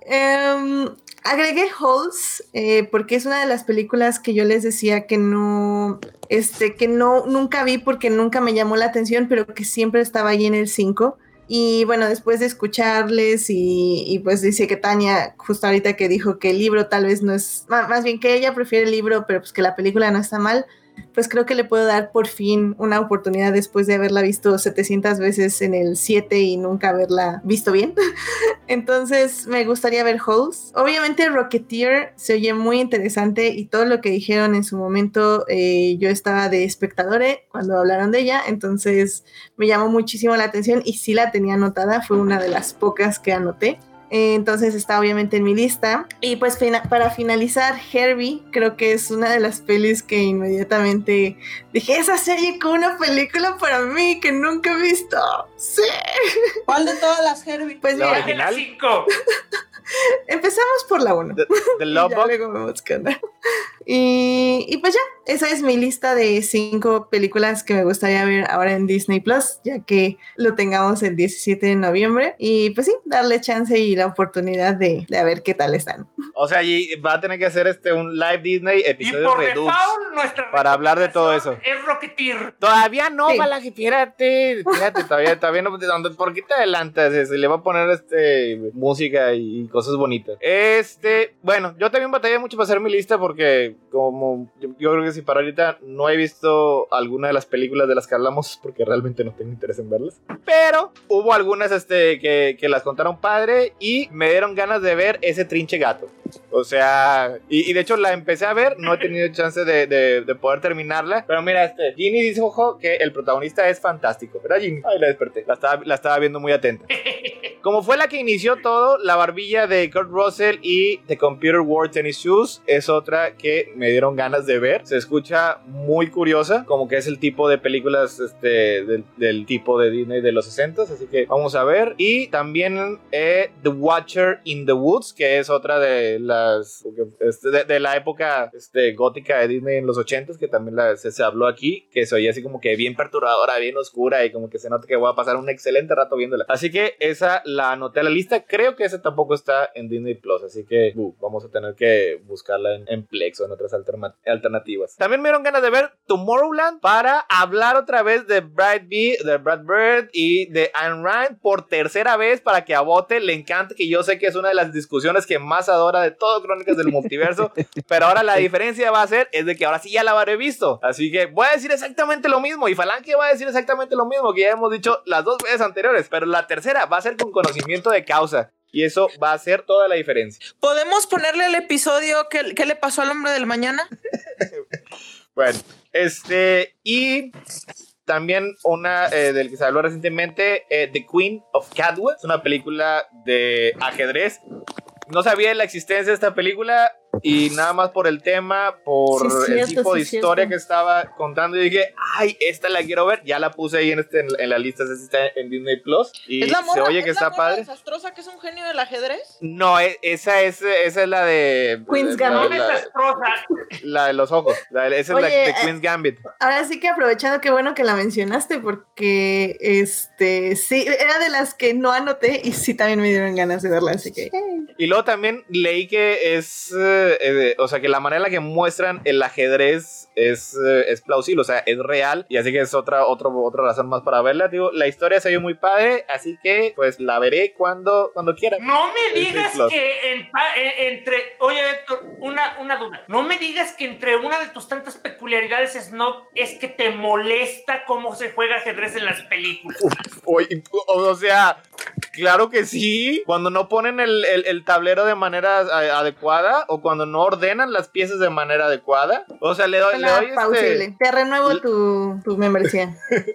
G: Em, agregué Halls eh, porque es una de las películas que yo les decía que no, este, que no, nunca vi porque nunca me llamó la atención, pero que siempre estaba ahí en el 5. Y bueno, después de escucharles y, pues dice que Tania, justo ahorita que dijo que el libro tal vez no es, más bien que ella prefiere el libro, pero pues que la película no está mal, pues creo que le puedo dar por fin una oportunidad después de haberla visto 700 veces en el 7 y nunca haberla visto bien. Entonces me gustaría ver Holes. Obviamente Rocketeer se oye muy interesante y todo lo que dijeron en su momento eh, yo estaba de espectadore cuando hablaron de ella, entonces me llamó muchísimo la atención y sí la tenía anotada, fue una de las pocas que anoté entonces está obviamente en mi lista. Y pues para finalizar, Herbie, creo que es una de las pelis que inmediatamente dije, esa serie con una película para mí que nunca he visto. Sí.
E: ¿Cuál de todas las Herbie?
G: Pues
F: la original.
G: Empezamos por la 1.
B: The, Love
G: y, y, pues ya, esa es mi lista de cinco películas que me gustaría ver ahora en Disney Plus, ya que lo tengamos el 17 de noviembre. Y pues sí, darle chance y la oportunidad de, de ver qué tal están.
B: O sea, y va a tener que hacer este un live Disney episodio de para hablar de todo eso.
F: Es Rocketeer.
B: Todavía no, sí. para fíjate, fíjate, todavía, todavía no. ¿Por qué te adelantas? Se le va a poner este música y cosas bonitas. Este, bueno, yo también batallé mucho para hacer mi lista porque como yo, creo que si para ahorita no he visto alguna de las películas de las que hablamos porque realmente no tengo interés en verlas. Pero hubo algunas este, que, que las contaron padre y me dieron ganas de ver ese trinche gato. O sea, y, de hecho la empecé a ver, no he tenido chance de, de, poder terminarla. Pero mira, este, Ginny dice, ojo, que el protagonista es fantástico. ¿Verdad, Ginny? Ay, la desperté. La estaba, la estaba viendo muy atenta. Como fue la que inició todo, la barbilla de Kurt Russell y The Computer World Tennis Shoes es otra que me dieron ganas de ver. Se escucha muy curiosa, como que es el tipo de películas este, del, tipo de Disney de los 60 así que vamos a ver. Y también eh, The Watcher in the Woods, que es otra de las este, de, la época este, gótica de Disney en los 80 que también se, habló aquí, que se oía así como que bien perturbadora, bien oscura y como que se nota que voy a pasar un excelente rato viéndola. Así que esa la anoté a la lista. Creo que esa tampoco está en Disney Plus, así que uh, vamos a tener que buscarla en, Plex o en otras alternativas. También me dieron ganas de ver Tomorrowland para hablar otra vez de Brad B, de Brad Bird y de Ayn Rand por tercera vez para que a Bote le encante, que yo sé que es una de las discusiones que más adora de todo Crónicas del Multiverso, pero ahora la diferencia va a ser es de que ahora sí ya la habré visto. Así que voy a decir exactamente lo mismo y Falange va a decir exactamente lo mismo que ya hemos dicho las dos veces anteriores, pero la tercera va a ser con conocimiento de causa. Y eso va a hacer toda la diferencia.
E: ¿Podemos ponerle al episodio qué, qué le pasó al hombre del mañana?
B: bueno, este, y también una eh, del que se habló recientemente, eh, The Queen of Cadwell. Es una película de ajedrez no sabía la existencia de esta película y nada más por el tema, por
G: Sí,
B: el
G: cierto,
B: tipo de
G: sí,
B: historia
G: cierto.
B: que estaba contando, y dije, ay, esta la quiero ver. Ya la puse ahí en, este, en, en la lista, esa está en Disney Plus. Y
E: Es la
B: se oye
E: es
B: que
E: la
B: está padre.
E: desastrosa que es un genio del ajedrez.
B: No, e- esa es, esa es la de.
G: Queen's
B: la-
G: Gambit.
B: La,
F: desastrosa.
B: la de los ojos. La- esa es la de
G: eh,
B: Queen's Gambit.
G: Ahora sí que aprovechando, qué bueno que la mencionaste porque este sí, era de las que no anoté y sí también me dieron ganas de verla, así que
B: Y luego también leí que es, eh, eh, o sea, que la manera en la que muestran el ajedrez es, eh, es plausible, o sea, es real, y así que es otra, otra, otra razón más para verla. Digo, la historia se vio muy padre, así que pues la veré cuando, cuando quiera.
F: No me digas que en eh, entre. Oye, Héctor, una, una duda. No me digas que entre una de tus tantas peculiaridades Snob es que te molesta cómo se juega ajedrez en las películas.
B: O, o sea, claro que sí, cuando no ponen el, el- el tablero de manera a- adecuada o cuando no ordenan las piezas de manera adecuada. O sea, le doy, le doy este-
G: plausible. Te renuevo tu, tu membresía.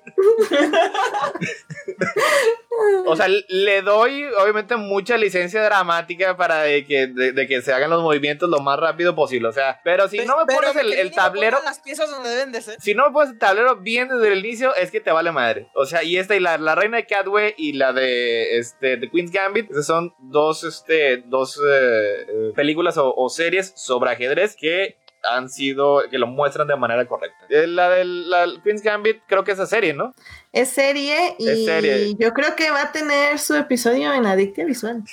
B: O sea, le doy obviamente mucha licencia dramática para de que, de, de que se hagan los movimientos lo más rápido posible. O sea, pero si no me pones el, tablero,
E: las piezas donde deben de ser.
B: si no me pones el tablero bien desde el inicio, es que te vale madre. O sea, y esta y la, la reina de Catway y la de este de Queen's Gambit, esas son dos, este, dos eh, eh, películas o, o series sobre ajedrez que han sido, que lo muestran de manera correcta. Eh, La de la Queen's Gambit, creo que es esa serie, ¿no?
G: Es serie y
B: Es serie.
G: yo creo que va a tener su episodio en Adictia Visual.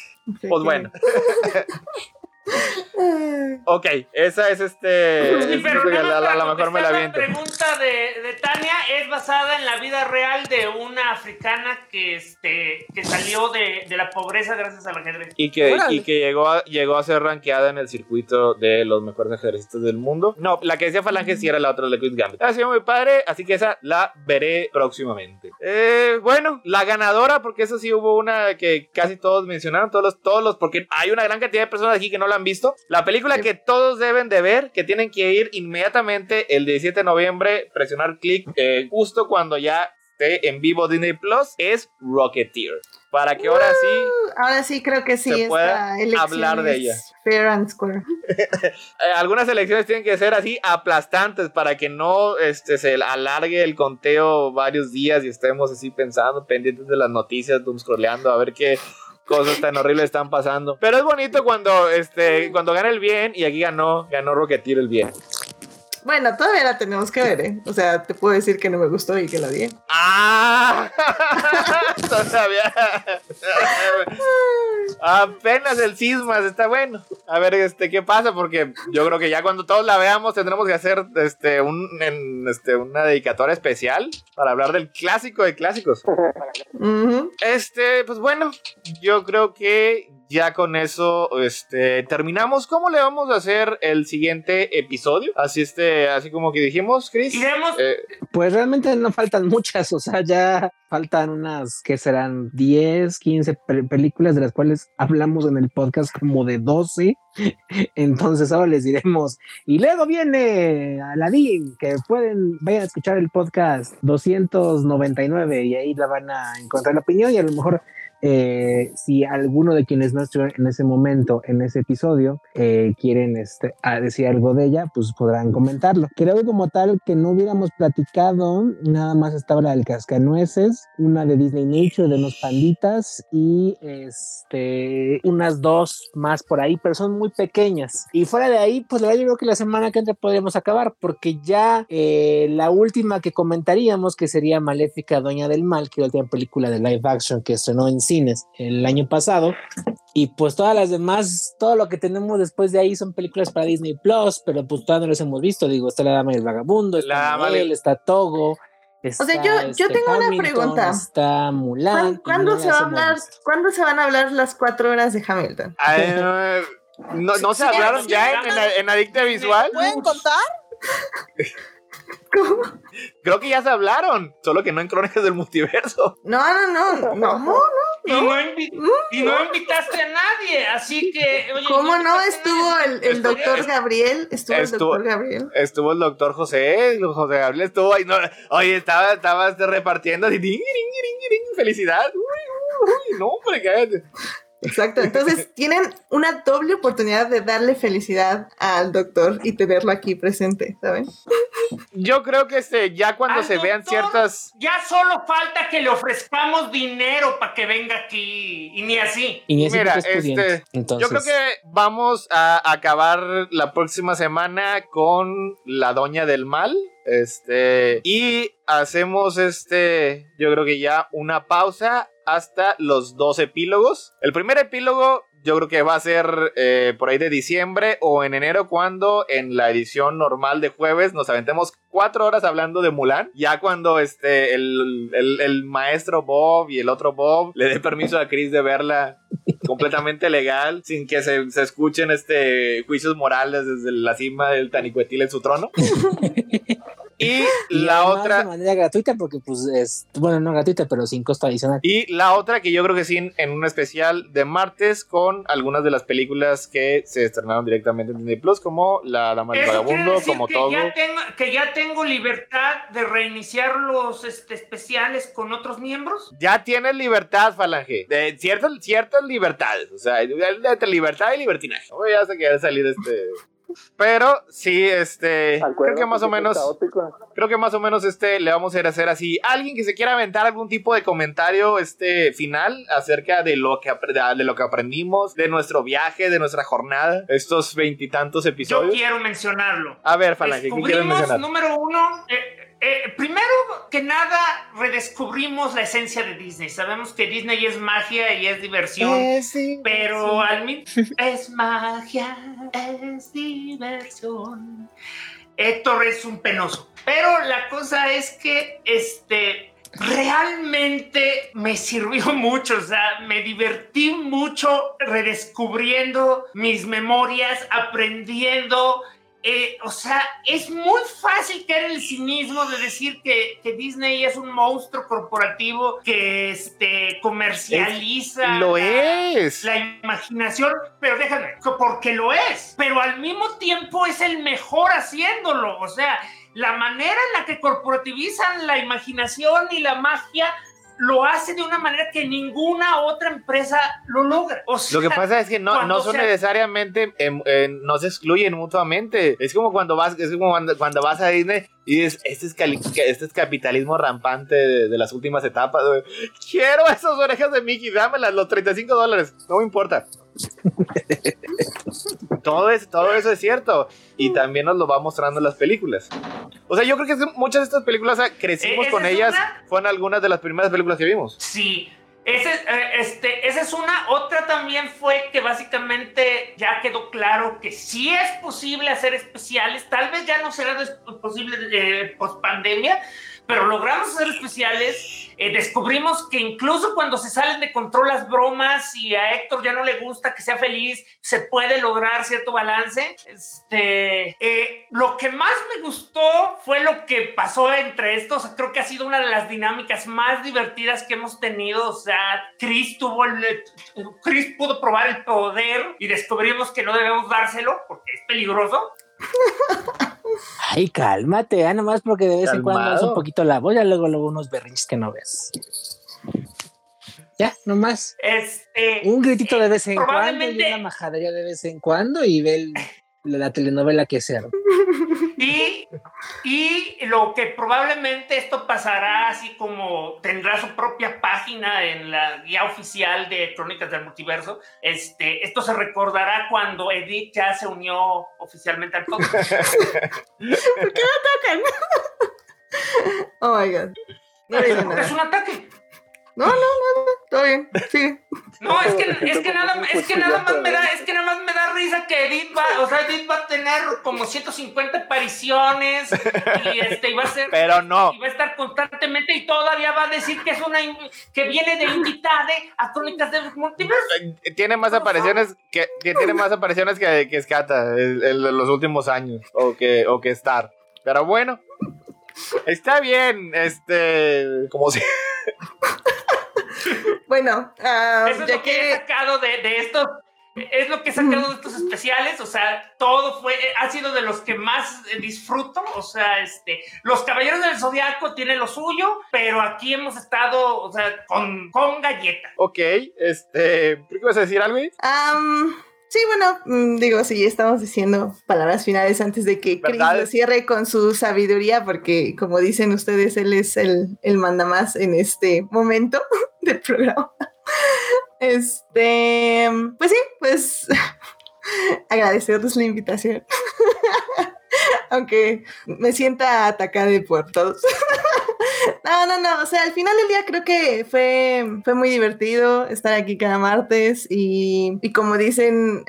B: Pues bueno. Ok, esa es este.
F: Sí, pero
B: es-
F: nada
B: a la- a lo mejor me la aviento.
F: pregunta de, de Tania es basada en la vida real de una africana que, este, que salió de, de la pobreza gracias al ajedrez.
B: Y que,
E: Órale.
B: y que llegó, a, llegó a ser rankeada en el circuito de los mejores ajedrecistas del mundo. No, la que decía Falange sí era la otra de Queen's Gambit. Ha sido muy padre, así que esa la veré próximamente. Eh, bueno, la ganadora, porque eso sí hubo una que casi todos mencionaron, todos los, todos los, porque hay una gran cantidad de personas aquí que no la han visto. La película que todos deben de ver, que tienen que ir inmediatamente el 17 de noviembre, presionar clic eh, justo cuando ya esté en vivo Disney Plus, es Rocketeer. Para que ahora sí
G: Ahora sí creo que sí.
B: Se
G: elección
B: hablar de ella.
G: Fair and square.
B: Eh, algunas elecciones tienen que ser así aplastantes para que no este, se alargue el conteo varios días y estemos así pensando, pendientes de las noticias, scrolleando a ver qué cosas tan horribles están pasando. Pero es bonito cuando, este, cuando gana el bien y aquí ganó, ganó Rocketeer el bien.
G: Bueno, todavía la tenemos que ver, ¿eh? O sea, te puedo decir que no me gustó y que la vi.
B: ¡Ah! Todavía. Apenas el sismas, está bueno. A ver, este, ¿qué pasa? Porque yo creo que ya cuando todos la veamos tendremos que hacer este, un, en, este, una dedicatoria especial para hablar del clásico de clásicos. Este, pues bueno, yo creo que ya con eso este, terminamos. ¿Cómo le vamos a hacer el siguiente episodio? Así, este, así como que dijimos, Chris.
F: Iremos,
B: Eh,
C: Pues realmente no faltan muchas, o sea, ya faltan unas que serán 10, 15 pe- películas de las cuales hablamos en el podcast como de 12. Entonces ahora les diremos. Y luego viene Aladdin, que pueden, vayan a escuchar el podcast 299 y ahí la van a encontrar la opinión y a lo mejor eh, si alguno de quienes no estuvieron en ese momento, en ese episodio, eh, quieren este, a decir algo de ella, pues podrán comentarlo. Creo que como tal que no hubiéramos platicado, nada más estaba la del cascanueces, una de Disney Nature, de unos panditas y este, unas dos más por ahí, pero son muy pequeñas. Y fuera de ahí, pues la verdad yo creo que la semana que entra podríamos acabar, porque ya eh, la última que comentaríamos, que sería Maléfica, Doña del Mal, que es la última película de live action que estrenó en cines el año pasado. Y pues todas las demás, todo lo que tenemos después de ahí son películas para Disney Plus, pero pues todavía no las hemos visto. Digo, está La Dama y el Vagabundo, está
B: La de-
C: está Togo. Está,
G: sea, yo- yo tengo una
C: Hamilton,
G: pregunta.
C: Está Mulan.
G: ¿Cuándo,
C: no
G: se va a hablar?
C: visto.
G: ¿Cuándo se van a hablar las cuatro horas de Hamilton?
B: Ay, no, no se
E: Sí,
B: hablaron
E: sí,
B: ya en, en, en Adicta Visual.
E: ¿Pueden contar?
G: ¿Cómo?
B: Creo que ya se hablaron, solo que no en Crónicas del Multiverso.
G: No, no, no, no, no.
F: y, no invi- y no invitaste a nadie, así que. Oye,
G: ¿Cómo no estuvo el, el doctor Gabriel? Estuvo el doctor Gabriel.
B: Estuvo el doctor José, el José Gabriel estuvo ahí. No, oye, estaba, estaba este, repartiendo así, ding, ding, ding, ding, felicidad. Uy, uy, uy, no, hombre, cállate.
G: Exacto. Entonces tienen una doble oportunidad de darle felicidad al doctor y tenerlo aquí presente, ¿saben?
B: Yo creo que este, ya cuando
F: Al
B: se vean
F: doctor
B: ciertas.
F: Ya solo falta que le ofrezcamos dinero para que venga aquí. Y ni así.
C: Y ni así
B: Mira, este,
C: Entonces,
B: Yo creo que vamos a acabar la próxima semana con la doña del mal. Este. Y hacemos este. Yo creo que ya una pausa hasta los dos epílogos. El primer epílogo. Yo creo que va a ser eh, por ahí de diciembre o en enero cuando en la edición normal de jueves nos aventemos cuatro horas hablando de Mulan. Ya cuando este, el, el- el maestro Bob y el otro Bob le dé permiso a Chris de verla completamente legal, sin que se, se escuchen este, juicios morales desde la cima del Tanicuetil en su trono. y
C: y
B: la otra...
C: de manera gratuita, porque pues es, bueno, no gratuita, pero sin costo adicional.
B: Y la otra que yo creo que sí, en- un especial de martes con algunas de las películas que se estrenaron directamente en Disney Plus, como La Dama del Vagabundo,
F: decir
B: como
F: que
B: todo.
F: Ya tengo, que ya tengo libertad de reiniciar los este, especiales con otros miembros.
B: Ya tienes libertad, Falange. De ciertas, ciertas libertades. O sea, entre libertad y libertinaje. No ya se quiere salir este. Pero sí, este. Creo que más o menos. Creo que más o menos este le vamos a ir a hacer así. Alguien que se quiera aventar algún tipo de comentario este final acerca de lo que de lo que aprendimos, de nuestro viaje, de nuestra jornada, estos veintitantos
F: Yo
B: episodios.
F: quiero mencionarlo.
B: A ver, Falange, ¿qué quieres mencionar?
F: número uno, eh, eh, primero que nada, redescubrimos la esencia de Disney. Sabemos que Disney es magia y es diversión.
B: Eh, sí,
F: Pero al mismo es magia, es diversión. Héctor es un penoso. Pero la cosa es que este realmente me sirvió mucho, o sea, me divertí mucho redescubriendo mis memorias, aprendiendo. Eh, o sea, es muy fácil caer en el cinismo de decir que, que Disney es un monstruo corporativo que este, comercializa.
B: Lo
F: la-
B: es.
F: la imaginación, pero déjame, que porque lo es, pero al mismo tiempo es el mejor haciéndolo, o sea, la manera en la que corporativizan la imaginación y la magia lo hace de una manera que ninguna otra empresa lo logra. O sea,
B: Lo que pasa es que no, no son necesariamente, em, eh, no se excluyen mutuamente. Es como cuando vas, es como cuando, cuando vas a Disney y dices, este es, cali- este es capitalismo rampante de, de las últimas etapas. güey. Quiero esas orejas de Mickey, dámelas, los 35 dólares, no me importa. Todo, es, todo eso es cierto. Y también nos lo va mostrando en las películas. O sea, yo creo que muchas de estas películas, crecimos
F: Eh,
B: con ellas.
F: una.
B: Fueron algunas de las primeras películas que vimos.
F: Sí. Ese, eh, este, esa es una. Otra también fue que básicamente ya quedó claro que sí es posible hacer especiales. Tal vez ya no será posible eh, post pandemia, pero logramos hacer especiales. Eh, descubrimos que incluso cuando se salen de control las bromas y a Héctor ya no le gusta que sea feliz, se puede lograr cierto balance. Este, eh, lo que más me gustó fue lo que pasó entre estos. Creo que ha sido una de las dinámicas más divertidas que hemos tenido. O sea, Chris tuvo el, Chris pudo probar el poder y descubrimos que no debemos dárselo porque es peligroso.
C: Ay, cálmate, ya nomás porque de vez en cuando es
B: Calmado.
C: un poquito la voz, ya luego, luego unos berrinches que no ves. Ya, nomás.
F: Este,
C: Un gritito de vez en cuando y
F: probablemente-
C: una majadería de vez en cuando y ve el- la telenovela que sea.
F: Y, y lo que probablemente esto pasará así como tendrá su propia página en la guía oficial de Crónicas del Multiverso. Este, esto se recordará cuando Edith ya se unió oficialmente al podcast.
G: Oh my god. No le digo
F: Es
G: nada.
F: un ataque.
G: No, no, no, no. Todo bien. Sigue.
F: No, es que, es que nada, es que nada más me da, es que nada más me da risa que Edith va, o sea, Edith va a tener como 150 apariciones y este y va a ser
B: Pero no.
F: y va a estar constantemente y todavía va a decir que es una que viene de invitada a Crónicas del Multiverso.
B: Eh, tiene más apariciones que, que tiene más apariciones que, que Scata en, en los últimos años o que o que Star pero bueno está bien este como si
G: Bueno, ah,
F: Eso es
G: ya
F: lo que he
G: que
F: sacado de, de estos es lo que he sacado de estos especiales, o sea, todo fue, ha sido de los que más disfruto, o sea, este, los Caballeros del Zodiaco tienen lo suyo, pero aquí hemos estado, o sea, con, con galleta.
B: Ok, este, ¿qué vas a decir algo?
G: Sí, bueno, mm, digo, sí, estamos diciendo palabras finales antes de que Chris lo cierre con su sabiduría, porque como dicen ustedes, él es el, el mandamás en este momento del programa. Este, pues sí, pues agradecerles la invitación. Aunque me sienta atacada por todos. no, no, no. O sea, al final del día creo que fue, fue muy divertido estar aquí cada martes y, y como dicen,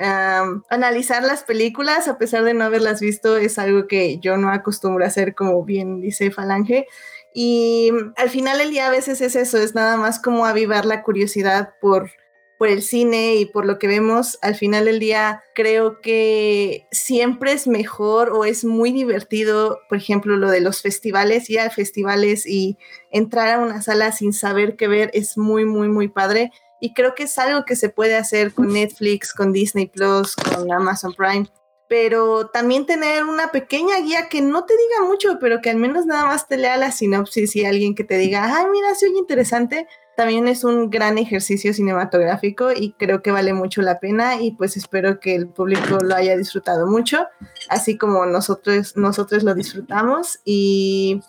G: analizar las películas a pesar de no haberlas visto es algo que yo no acostumbro a hacer, como bien dice Falange. Y al final del día a veces es eso, es nada más como avivar la curiosidad por por el cine y por lo que vemos, al final del día creo que siempre es mejor o es muy divertido, por ejemplo, lo de los festivales, ir a festivales y entrar a una sala sin saber qué ver es muy, muy, muy padre. Y creo que es algo que se puede hacer con Netflix, con Disney Plus, con Amazon Prime. Pero también tener una pequeña guía que no te diga mucho, pero que al menos nada más te lea la sinopsis y alguien que te diga, ay, mira, se oye interesante también es un gran ejercicio cinematográfico y creo que vale mucho la pena y pues espero que el público lo haya disfrutado mucho, así como nosotros, nosotros lo disfrutamos y,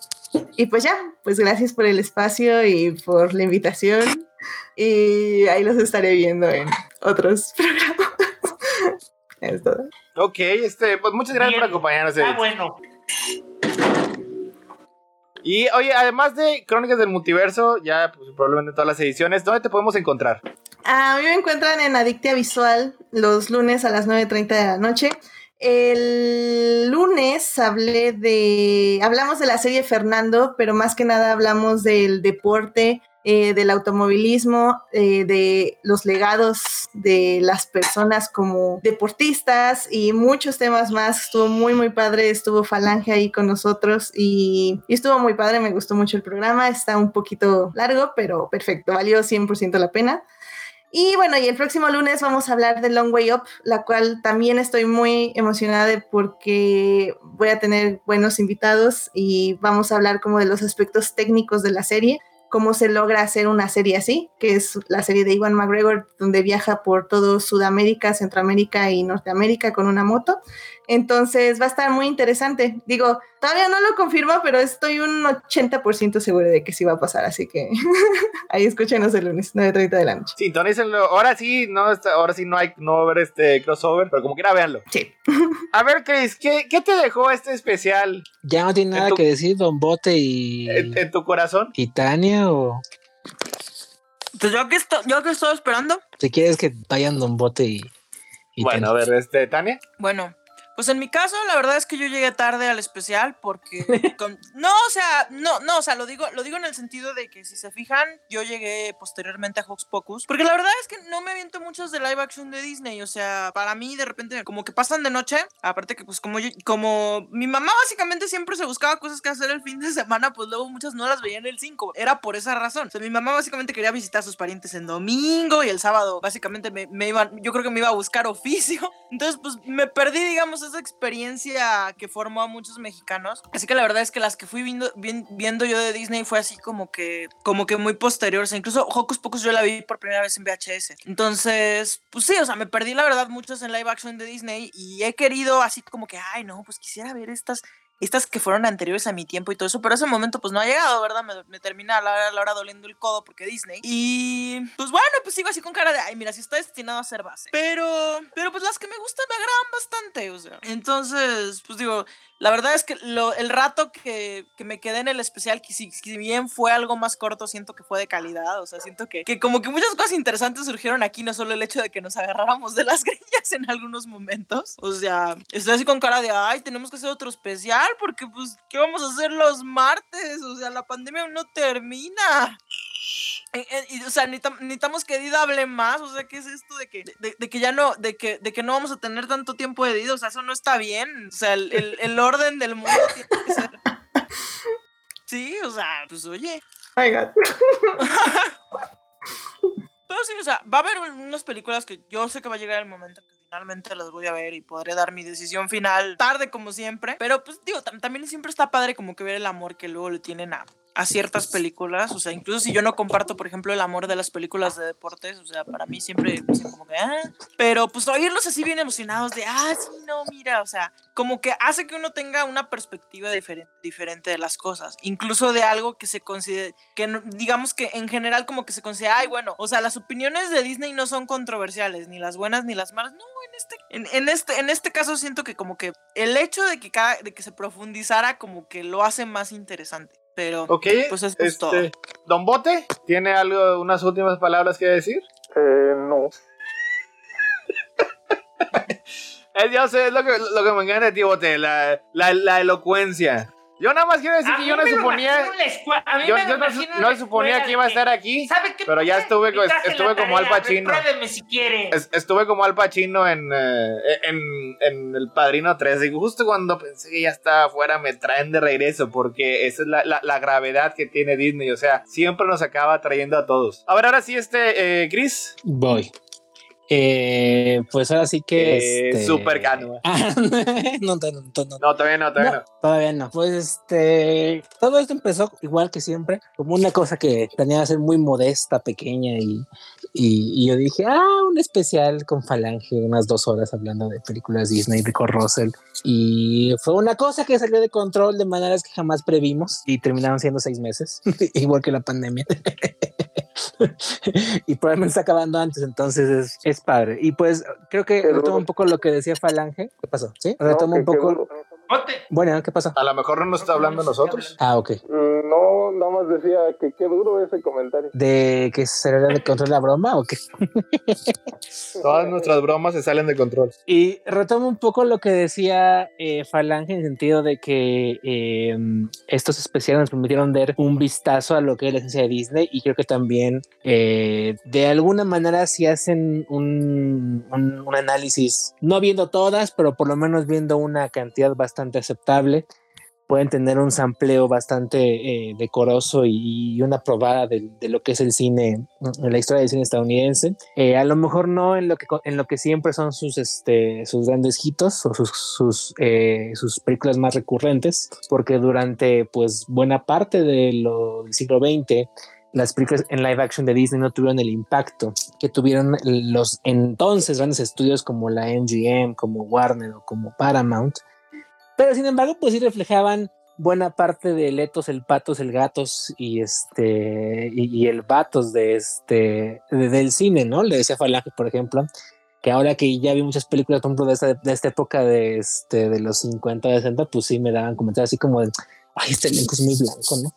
G: y pues ya, pues gracias por el espacio y por la invitación y ahí los estaré viendo en otros programas. es todo.
B: Ok, este, pues muchas gracias por acompañarnos.
F: Ah, bueno.
B: Y oye, además de Crónicas del Multiverso, ya pues, probablemente todas las ediciones, ¿dónde te podemos encontrar?
G: A mí me encuentran en Adictia Visual los lunes a las 9.30 de la noche. El lunes hablé de, hablamos de la serie Fernando, pero más que nada hablamos del deporte, eh, del automovilismo, eh, de los legados de las personas como deportistas y muchos temas más. Estuvo muy, muy padre, estuvo Falange ahí con nosotros y, y estuvo muy padre, me gustó mucho el programa, está un poquito largo, pero perfecto, valió 100% la pena. Y bueno, y el próximo lunes vamos a hablar de Long Way Up, la cual también estoy muy emocionada porque voy a tener buenos invitados y vamos a hablar como de los aspectos técnicos de la serie cómo se logra hacer una serie así, que es la serie de Iwan McGregor, donde viaja por todo Sudamérica, Centroamérica y Norteamérica con una moto. Entonces va a estar muy interesante. Digo, todavía no lo confirmo, pero estoy un 80% seguro de que sí va a pasar, así que ahí escúchenos el lunes, 9.30 de la noche.
B: Sintonícenlo. Ahora sí, no, ahora sí no hay, no va a haber este crossover, pero como quiera, véanlo.
G: Sí.
B: a ver, Chris, ¿qué, ¿qué, te dejó este especial?
C: Ya no tiene nada que decir, Don Bote y...
B: ¿En, tu corazón?
C: ¿Y Tania o...?
E: Pues yo que, estoy, yo que estoy esperando.
C: Si quieres que vayan Don Bote y...
B: y bueno, a ver, este, Tania.
E: Bueno, pues en mi caso, la verdad es que yo llegué tarde al especial porque no, o sea, no, no, o sea, lo digo, lo digo en el sentido de que si se fijan, yo llegué posteriormente a Hocus Pocus, porque la verdad es que no me aviento muchos de live action de Disney, o sea, para mí de repente como que pasan de noche, aparte que pues como como mi mamá básicamente siempre se buscaba cosas que hacer el fin de semana, pues luego muchas no las veía en el 5, era por esa razón. O sea, mi mamá básicamente quería visitar a sus parientes en domingo y el sábado básicamente me, me iban, yo creo que me iba a buscar oficio, entonces pues me perdí, digamos, esa experiencia que formó a muchos mexicanos. Así que la verdad es que las que fui viendo, viendo yo de Disney fue así como que, como que muy posterior. O sea, incluso Hocus Pocus yo la vi por primera vez en VHS. Entonces, pues sí, o sea, me perdí la verdad muchos en live action de Disney y he querido así como que, ay, no, pues quisiera ver estas estas que fueron anteriores a mi tiempo y todo eso, pero ese momento pues no ha llegado, ¿verdad? Me, termina a la, hora doliendo el codo porque Disney. Y pues bueno, pues sigo así con cara de, ay, mira, si está destinado a ser base. Pero, pero pues las que me gustan me agradan bastante, o sea. Entonces, pues digo, la verdad es que lo, el rato que, que, me quedé en el especial, que si, bien fue algo más corto, siento que fue de calidad. O sea, siento que, que, como que muchas cosas interesantes surgieron aquí, no solo el hecho de que nos agarráramos de las greñas en algunos momentos. O sea, estoy así con cara de, ay, tenemos que hacer otro especial, porque pues, ¿qué vamos a hacer los martes? O sea, la pandemia no termina. Eh, eh, o sea, necesitamos que Edith hable más, o sea, ¿qué es esto de que, de, que ya no, de que, de que no vamos a tener tanto tiempo de Edith? O sea, eso no está bien, o sea, el, el, orden del mundo tiene que ser... Sí, o sea, pues oye. Pero sí, o sea, va a haber unas películas que yo sé que va a llegar el momento que finalmente las voy a ver y podré dar mi decisión final tarde como siempre. Pero pues digo, también siempre está padre como que ver el amor que luego le tienen a, a ciertas películas, o sea, incluso si yo no comparto, por ejemplo, el amor de las películas de deportes, o sea, para mí siempre, pues, como que, ah, pero pues oírlos así bien emocionados de, ah, sí, no, mira, o sea, como que hace que uno tenga una perspectiva diferente, diferente de las cosas, incluso de algo que se considere, que digamos que en general como que se considera, ay, bueno, o sea, las opiniones de Disney no son controversiales, ni las buenas ni las malas, no, en este, en, en este, en este caso siento que como que el hecho de que cada, de que se profundizara como que lo hace más interesante. Pero, pues es este,
B: Don Bote, ¿tiene algo, unas últimas palabras que decir?
D: Eh, no.
B: es, yo sé, es lo que, lo que me encanta de ti, Bote, la, la, la elocuencia. Yo nada más quiero decir que yo no suponía. Yo, no, suponía que iba a estar aquí. pero ya estuve, estuve como Al Pacino.
F: si quiere.
B: estuve como Al Pacino en, eh, en, en, El Padrino 3. Y justo cuando pensé que ya estaba afuera, me traen de regreso. Porque esa es la, la, la, gravedad que tiene Disney. O sea, siempre nos acaba trayendo a todos. A ver, ahora sí, este, eh, Chris.
C: Voy. Eh, pues ahora sí que.
B: Eh, este... Super cano.
C: no, no,
B: no, no, todavía no, todavía no,
C: Todavía no. Pues este. Todo esto empezó igual que siempre, como una cosa que tenía que ser muy modesta, pequeña, y, y, yo dije, ah, un especial con Falange, unas dos horas hablando de películas Disney, de Russell. Y fue una cosa que salió de control de maneras que jamás previmos y terminaron siendo seis meses, igual que la pandemia. y probablemente está acabando antes, entonces es, es padre. Y pues creo que retomo un poco lo que decía Falange. ¿Qué pasó? ¿Sí? Retomo un poco. Bueno, ¿qué pasa?
B: A lo mejor no nos está hablando nosotros.
C: Ah, ok.
D: Mm, no, nada más decía que qué duro ese comentario.
C: ¿De que se salió de control la broma o qué?
B: Todas nuestras bromas se salen de control.
C: Y retomo un poco lo que decía eh, Falange en el sentido de que em, estos especiales nos permitieron dar un vistazo a lo que es la esencia de Disney y creo que también eh, de alguna manera si hacen un, un, un análisis, no viendo todas, pero por lo menos viendo una cantidad bastante aceptable, pueden tener un sampleo bastante eh, decoroso y, una probada de, lo que es el cine, la historia del cine estadounidense. Eh, a lo mejor no en lo que, en lo que siempre son sus, este, sus grandes hitos o sus, sus, eh, sus películas más recurrentes, porque durante pues buena parte de lo, del siglo XX las películas en live action de Disney no tuvieron el impacto que tuvieron los entonces grandes estudios como la MGM, como Warner o como Paramount, pero sin embargo, pues sí reflejaban buena parte de Letos, el Patos, el Gatos y este y, el Vatos de este del cine, ¿no? Le decía Falange, por ejemplo, que ahora que ya vi muchas películas, por ejemplo, de esta, de esta época de este de los 50, 60, pues sí me daban comentarios así como de ay, este elenco es muy blanco, ¿no?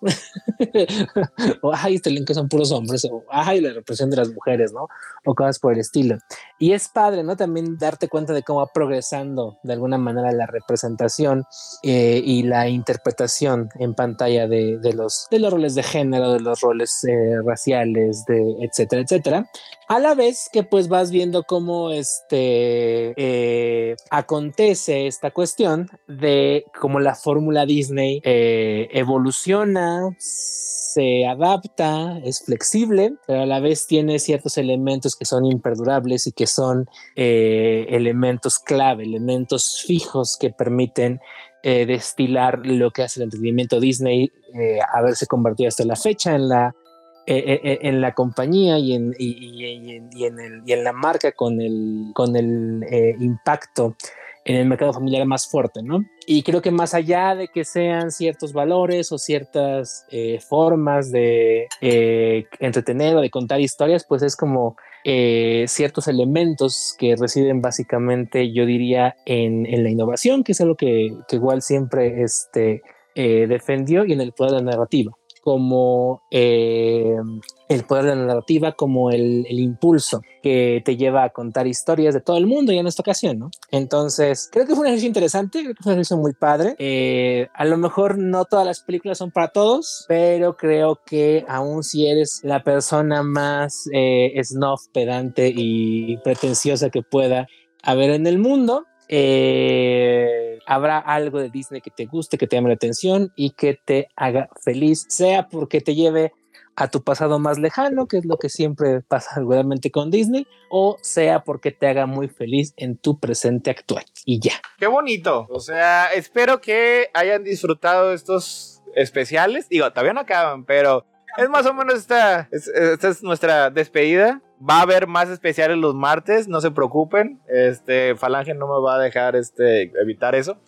C: o ay, este elenco son puros hombres, o ay, la represión de las mujeres, ¿no? O cosas por el estilo. Y es padre, ¿no? También darte cuenta de cómo va progresando de alguna manera la representación eh, y la interpretación en pantalla de, de, los, de los roles de género, de los roles eh, raciales, de etcétera, etcétera. A la vez que pues vas viendo cómo este eh, acontece esta cuestión de cómo la fórmula Disney eh, evoluciona, se adapta, es flexible, pero a la vez tiene ciertos elementos que son imperdurables y que son eh, elementos clave, elementos fijos que permiten destilar lo que hace el entretenimiento Disney, haberse convertido hasta la fecha en la eh, eh, eh, en la compañía y en, y en la marca con el, con el impacto en el mercado familiar más fuerte, ¿no? Y creo que más allá de que sean ciertos valores o ciertas formas de entretener o de contar historias, pues es como ciertos elementos que residen básicamente, yo diría, en, en la innovación, que es algo que, que igual siempre este, defendió, y en el poder de la narrativa como eh, el poder de la narrativa, como el, impulso que te lleva a contar historias de todo el mundo y en esta ocasión, ¿no? Entonces, creo que fue un ejercicio interesante, creo que fue un ejercicio muy padre. Eh, a lo mejor no todas las películas son para todos, pero creo que aún si eres la persona más eh, snuff, pedante y pretenciosa que pueda haber en el mundo, eh, habrá algo de Disney que te guste, que te llame la atención y que te haga feliz, sea porque te lleve a tu pasado más lejano, que es lo que siempre pasa regularmente con Disney, o sea porque te haga muy feliz en tu presente actual. Y ya.
B: Qué bonito. O sea, espero que hayan disfrutado estos especiales. Digo, todavía no acaban, pero es más o menos esta, esta es nuestra despedida. Va a haber más especiales los martes, no se preocupen. Este, Falange no me va a dejar este, evitar eso.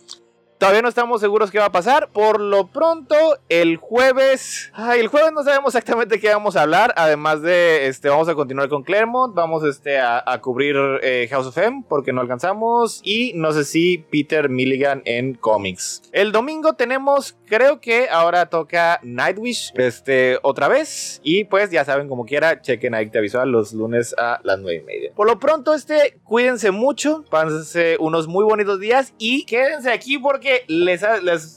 B: Todavía no estamos seguros qué va a pasar. Por lo pronto, el jueves. Ay, el jueves no sabemos exactamente qué vamos a hablar. Además de este, vamos a continuar con Claremont. Vamos este, a, cubrir eh, House of M porque no alcanzamos. Y no sé si Peter Milligan en cómics. El domingo tenemos, creo que ahora toca Nightwish. Este, otra vez. Y pues ya saben, como quiera, chequen Adicta Visual los lunes a las 9 y media. Por lo pronto, este, cuídense mucho. Pásense unos muy bonitos días. Y quédense aquí porque que les,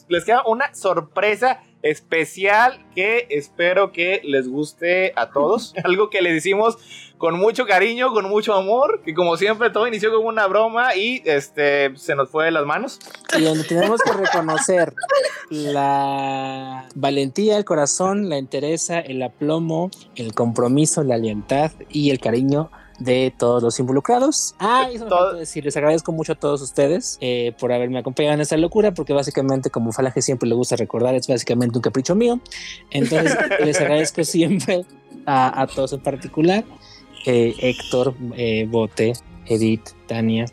B: les, queda una sorpresa especial que espero que les guste a todos. Algo que les hicimos con mucho cariño, con mucho amor, que como siempre todo inició como una broma y este se nos fue de las manos.
C: Y donde tenemos que reconocer la valentía, el corazón, la entereza, el aplomo, el compromiso, la lealtad y el cariño de todos los involucrados. Ah, eso me decir, les agradezco mucho a todos ustedes eh, por haberme acompañado en esta locura, porque básicamente, como Falange siempre le gusta recordar, es básicamente un capricho mío. Entonces, les agradezco siempre a, todos en particular, eh, Héctor, eh, Bote, Edith, Tania,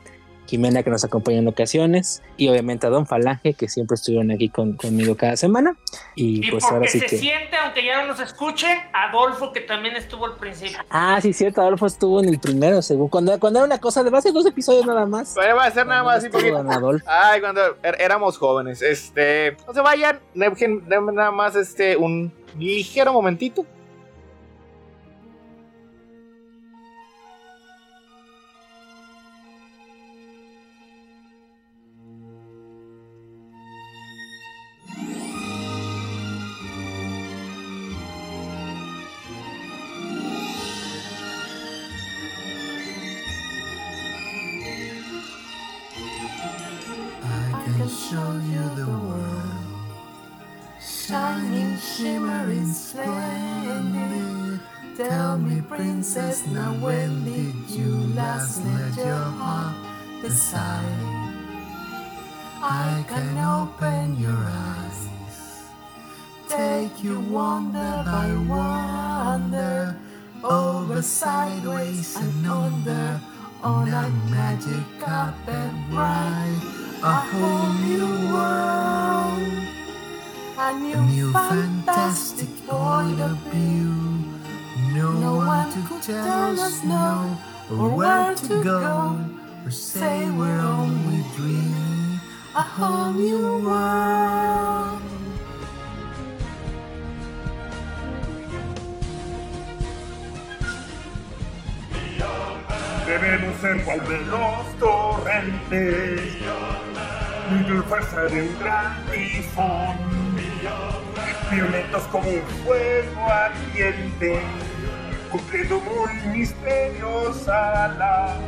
C: Jimena que nos acompaña en ocasiones y obviamente a Don Falange que siempre estuvieron aquí conmigo cada semana. Y, pues ahora sí
F: se
C: que
F: siente aunque ya no nos escuche Adolfo que también estuvo al principio.
C: Ah sí cierto Adolfo estuvo en el primero según cuando, cuando era una cosa de base dos episodios nada más.
B: Va a ser nada más ay cuando er, éramos jóvenes este no se vayan nada más este un ligero momentito
H: now when did you last let your heart decide? I can open your eyes, take you wonder by wonder, over sideways and under, on a magic carpet ride, a whole new world, a new, a new fantastic point of view. No, no one to tell us no, or where to go, or say we're only dreaming a whole new world.
I: Debemos ser cual de los torrentes, y fuerza de un gran tifón, violentos como un fuego ardiente cumpliendo muy misteriosa la.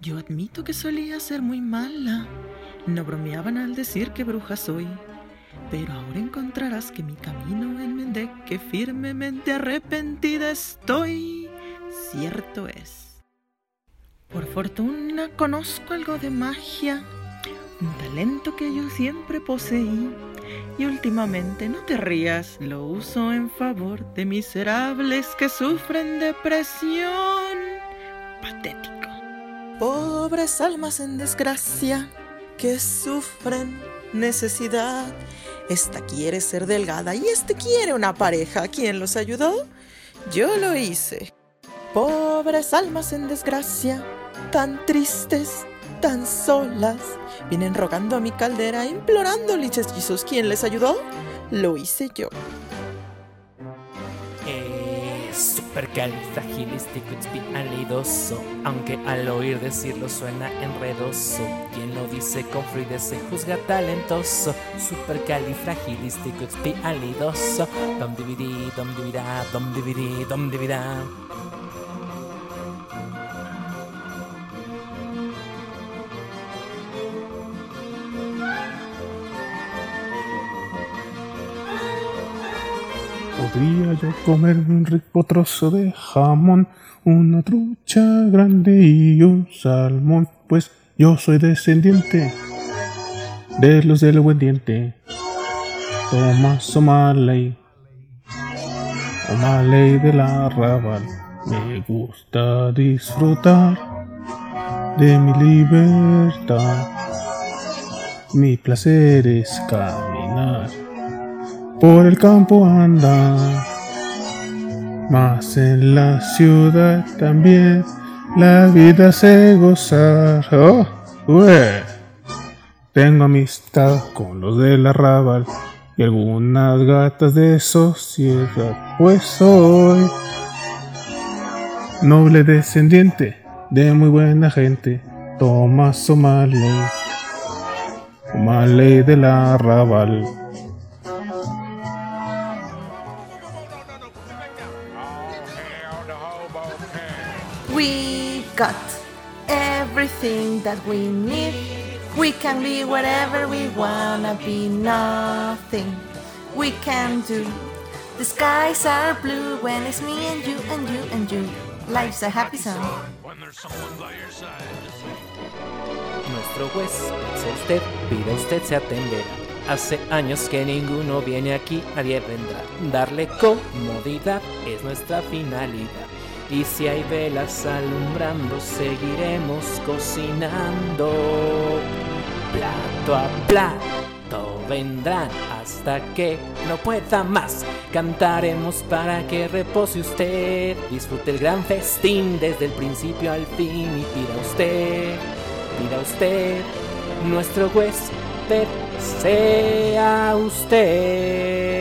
E: Yo admito que solía ser muy mala. No bromeaban al decir que bruja soy. Pero ahora encontrarás que mi camino enmendé, que firmemente arrepentida estoy. Cierto es. Por fortuna conozco algo de magia, un talento que yo siempre poseí y últimamente, no te rías, lo uso en favor de miserables que sufren depresión. Patético. Pobres almas en desgracia que sufren necesidad. Esta quiere ser delgada y este quiere una pareja. ¿Quién los ayudó? Yo lo hice. Pobres almas en desgracia tan tristes, tan solas. Vienen rogando a mi caldera, implorando liches Jesús. ¿Quién les ayudó? Lo hice yo.
J: Eh, alidoso, aunque al oír decirlo suena enredoso. Quien lo dice con fluidez se juzga talentoso. Supercalifragilisticoexpialidoso. Dom dividí, dom dividá, dom dividí, dom dividá.
K: Podría yo comerme un rico trozo de jamón, una trucha grande y un salmón, pues yo soy descendiente de los del buen diente. Tomás O'Malley, O'Malley de la Raval, me gusta disfrutar de mi libertad. Mi placer es caminar por el campo andar, mas en la ciudad también la vida se gozar. Oh. Tengo amistad con los del arrabal y algunas gatas de sociedad, pues soy noble descendiente de muy buena gente. Tomás O'Malley, O'Malley del arrabal.
G: Got everything that we need. We can be whatever we wanna be, nothing we can do. The skies are blue when it's me and you and you and you. Life's a happy song.
C: Nuestro huésped es usted, pida usted se atenderá. Hace años que ninguno viene aquí, nadie vendrá. Darle comodidad es nuestra finalidad. Y si hay velas alumbrando, seguiremos cocinando. Plato a plato vendrán hasta que no pueda más. Cantaremos para que repose usted. Disfrute el gran festín desde el principio al fin y pida usted, pida usted, nuestro huésped sea usted.